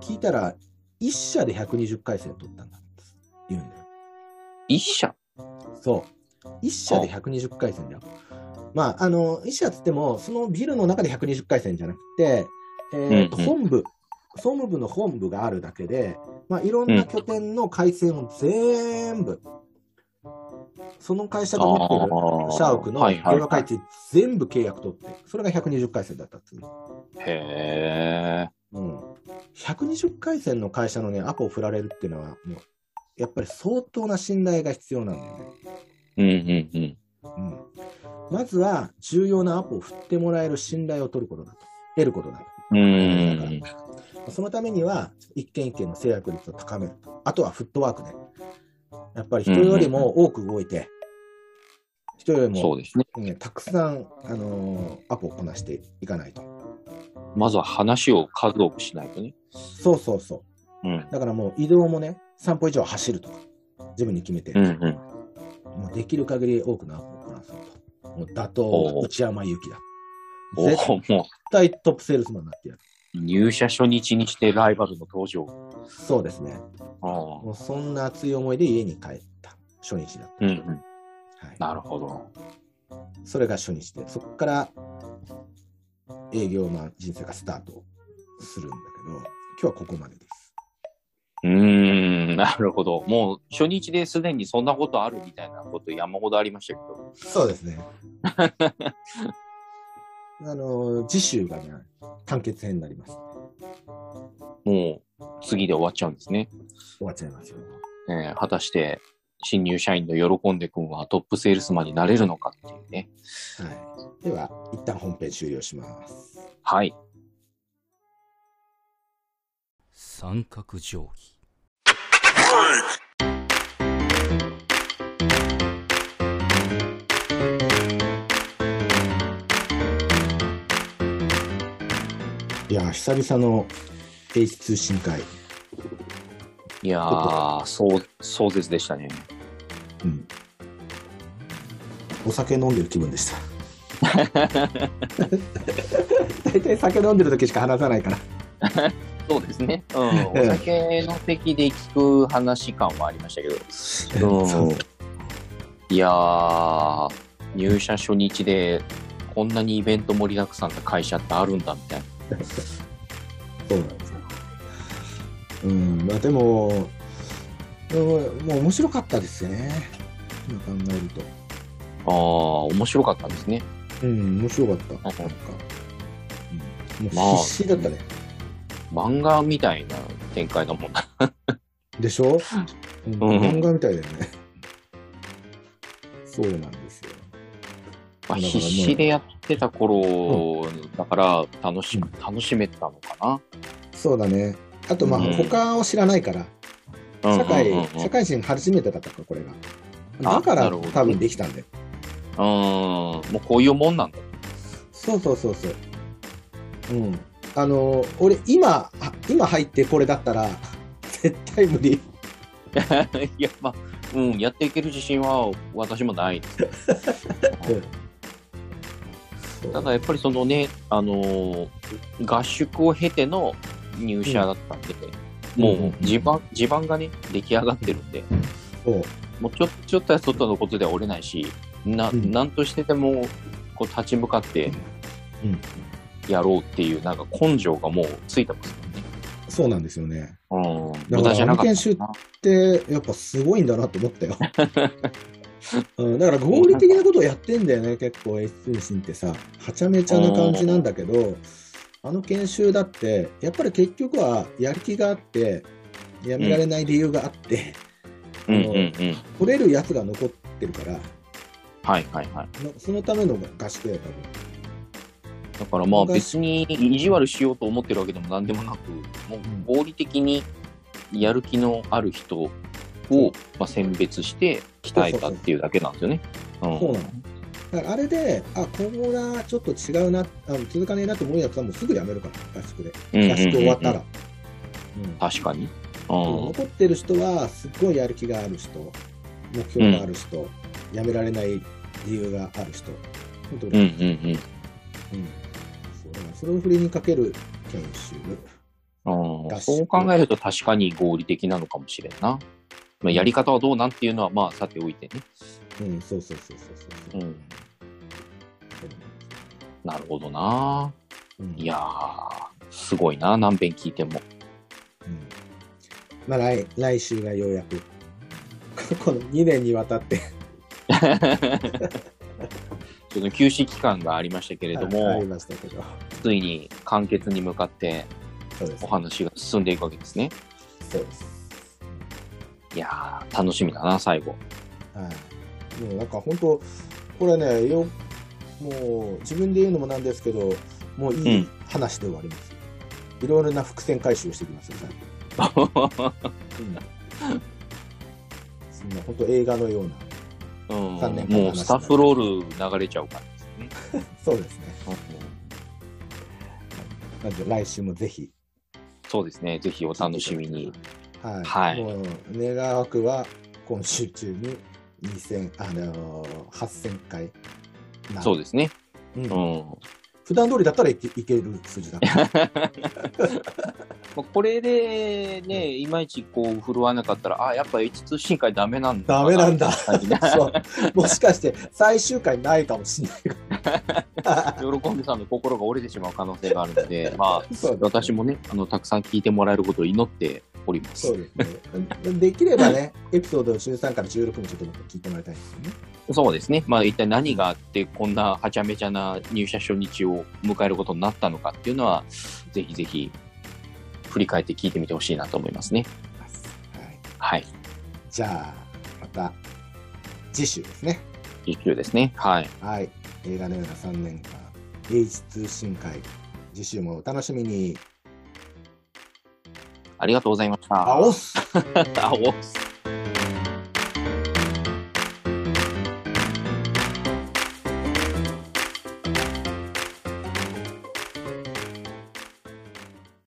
S2: 聞いたら、1社で120回線取ったんだって言うんだよ。
S1: 一社？
S2: そう。1社で120回線だよ。まあ、あの、1社っつっても、そのビルの中で120回線じゃなくて、えーと
S1: うんうん
S2: 本部、総務部の本部があるだけで、まあ、いろんな拠点の回線を全部、その会社が持ってる社屋の電話回線全部契約取って、それが120回線だったっつうの。
S1: へえ。
S2: うん。120回線の会社のね、アポを振られるっていうのは、もう、やっぱり相当な信頼が必要なんだよね。
S1: うんうんうん。
S2: うん。まずは、重要なアポを振ってもらえる信頼を取ることだと。得ることだと。
S1: うーん。
S2: そのためには、一件一件の制約率を高めると。あとはフットワークね。やっぱり人よりも多く動いて、人よりも、
S1: そうですね。
S2: ね、たくさん、あのーアポをこなしていかないと。
S1: まずは話を数多くしないとね。
S2: そうそうそう。
S1: うん。
S2: だからもう移動もね、3歩以上走るとか、自分に決めて、
S1: うんうん。
S2: もうできる限り多くのアポをこなそうと。もう打倒内山由紀だ。
S1: お
S2: 絶対トップセールスマンになってやる。
S1: う入社初日にしてライバルの登場。
S2: そうですね。もうそんな熱い思いで家に帰った初日だった。
S1: うんうん。
S2: はい、
S1: なるほど。
S2: それが初日で、そこから営業マン人生がスタートするんだけど、今日はここまでです。
S1: うーん、なるほど。もう初日ですでにそんなことあるみたいなこと山ほどありましたけど。
S2: そうですね。*laughs* あの、次週がね、完結編になります。
S1: もう次で終わっちゃうんですね。
S2: 終わっちゃいますよ。
S1: えー果たして新入社員の喜んで君はトップセールスマンになれるのかっていうね。
S2: はい。では、一旦本編終了します。
S1: はい。
S3: 三角定規
S2: いやー、久々の H 通信会。
S1: いやー、そう、壮絶でしたね。
S2: うん。お酒飲んでる気分でした。*laughs* 大体酒飲んでる時しか話さないから。
S1: そうですね。うん。お酒の席で聞く話感はありましたけど。
S2: そう
S1: うん。いやー、入社初日でこんなにイベント盛りだくさんな会社ってあるんだみたいな。
S2: そうなんですよ。うん、まあでも、うんもう面白かったですよね。今考えると。
S1: あー、面白かったんですね。
S2: うん、面白かった。なんか、うん、もう必死だったね。
S1: 漫画みたいな展開だもんな。
S2: でしょ、うん、
S1: ん
S2: 漫画みたいだよね。そうなんですよ。
S1: まあ、必死でやってた頃だから楽し,、楽しめたのか
S2: そうだね。あと、まあ、
S1: うん
S2: 他を知らないから、
S1: な。
S2: 社会、
S1: うんうんうん
S2: 社会人初めてだったか、これが。
S1: あ
S2: だから多分できたんだよ。
S1: うん、もうこういうもんなんだ。
S2: そうそうそうそう。うん。あの、俺、今、あ今入ってこれだったら、絶対無理。*laughs*
S1: いや、まあ、うん、やっていける自信は私もないです。
S2: そう
S1: ただやっぱりそのね、あのー合宿を経ての入社だったんで、も
S2: うん。
S1: う地盤、地盤がね、出来上がってるんで、
S2: そう
S1: もうちょちょっとや外のことでは折れないし、な、
S2: うん。
S1: なんとしてでも、こう立ち向かって
S2: うん
S1: やろうっていう、なんか根性がもうついてます
S2: そうなんですよね。
S1: うん。
S2: だからあの研修
S1: たな。
S2: で、やっぱすごいんだなと思ったよ。*laughs* うん、だから合理的なことをやってんだよね、結構 S 通信ってさ、はちゃめちゃな感じなんだけど、あの研修だって、やっぱり結局はやる気があって、やめられない理由があって、
S1: うんうんうん。
S2: 取れるやつが残ってるから、
S1: はいはいはい。
S2: のそのための合宿だよ、多分。
S1: だからまあ別に意地悪しようと思ってるわけでも何でもなく、もう合理的にやる気のある人を、まあ、選別して鍛えたっていうだけなんですよね。うん
S2: そうなの。だからあれで、あ、今後がちょっと違うな、あの続かねえなと思うやつはもうすぐやめるから、合宿で。
S1: うんうんうんうん
S2: 合宿終わったら。うん
S1: 確かに。うん。
S2: 残ってる人は、すっごいやる気がある人、目標がある人、やめられない理由がある人、
S1: うんうんうん。
S2: うんそれを振りにかける研修。
S1: うん
S2: 合宿
S1: そう考えると確かに合理的なのかもしれんな。まあ、やり方はどうなんっていうのはまあさておいてね。
S2: うん、そうそうそうそうそうう。
S1: ん。なるほどな。
S2: うん
S1: いやー、すごいな、何遍聞いても。
S2: うんまあ来、来週がようやく、この2年にわたって *laughs*
S1: 休止期間がありましたけれど
S2: あ
S1: も
S2: り、ましたけど、
S1: ついに完結に向かってお。話が進んでいくわけですね。
S2: そうです。
S1: いやー、楽しみだな、最後。
S2: はい。もうなんか本当、これね、よ、もう自分で言うのもなんですけど、もういい話で終わります。いろいろな伏線回収をしてきますよ、最後。*laughs* うん。そんな本当映画のような。
S1: うん、もうスタッフロール流れちゃうからですね。*laughs*
S2: そうですね。なので来週もぜひ。
S1: そうですね、ぜひお楽しみに。
S2: はい。
S1: はい
S2: もう、願わくは今週中に2000、あのー、8000回。で
S1: そうですね。
S2: す。うん
S1: うん。
S2: 普段通りだったらいけいける数字だ *laughs*
S1: これでね、いまいちこう振るわなかったら、あ、やっぱ H2 進化ダメなんだ。
S2: ダメなんだ。もしかして最終回ないかもしれない。*laughs*
S1: 喜んでさんの心が折れてしまう可能性があるので、まあ、
S2: ね
S1: 私もね、あの、たくさん聞いてもらえることを祈っております。
S2: そうですね。*laughs* できればね、エピソード13から16もちょっと僕聞いてもらいたいですよね。
S1: そうですね。まあ、一体何があって、こんなはちゃめちゃな入社初日を迎えることになったのかっていうのは、ぜひぜひ、振り返って聞いてみてほしいなと思いますね。
S2: はい、
S1: はい。
S2: じゃあ、また次週ですね。
S1: 実習ですね。はい。
S2: はい。映画のような3年間、H2 深海。次週もお楽しみに。
S1: ありがとうございました。
S2: あおっす *laughs*
S1: あおっす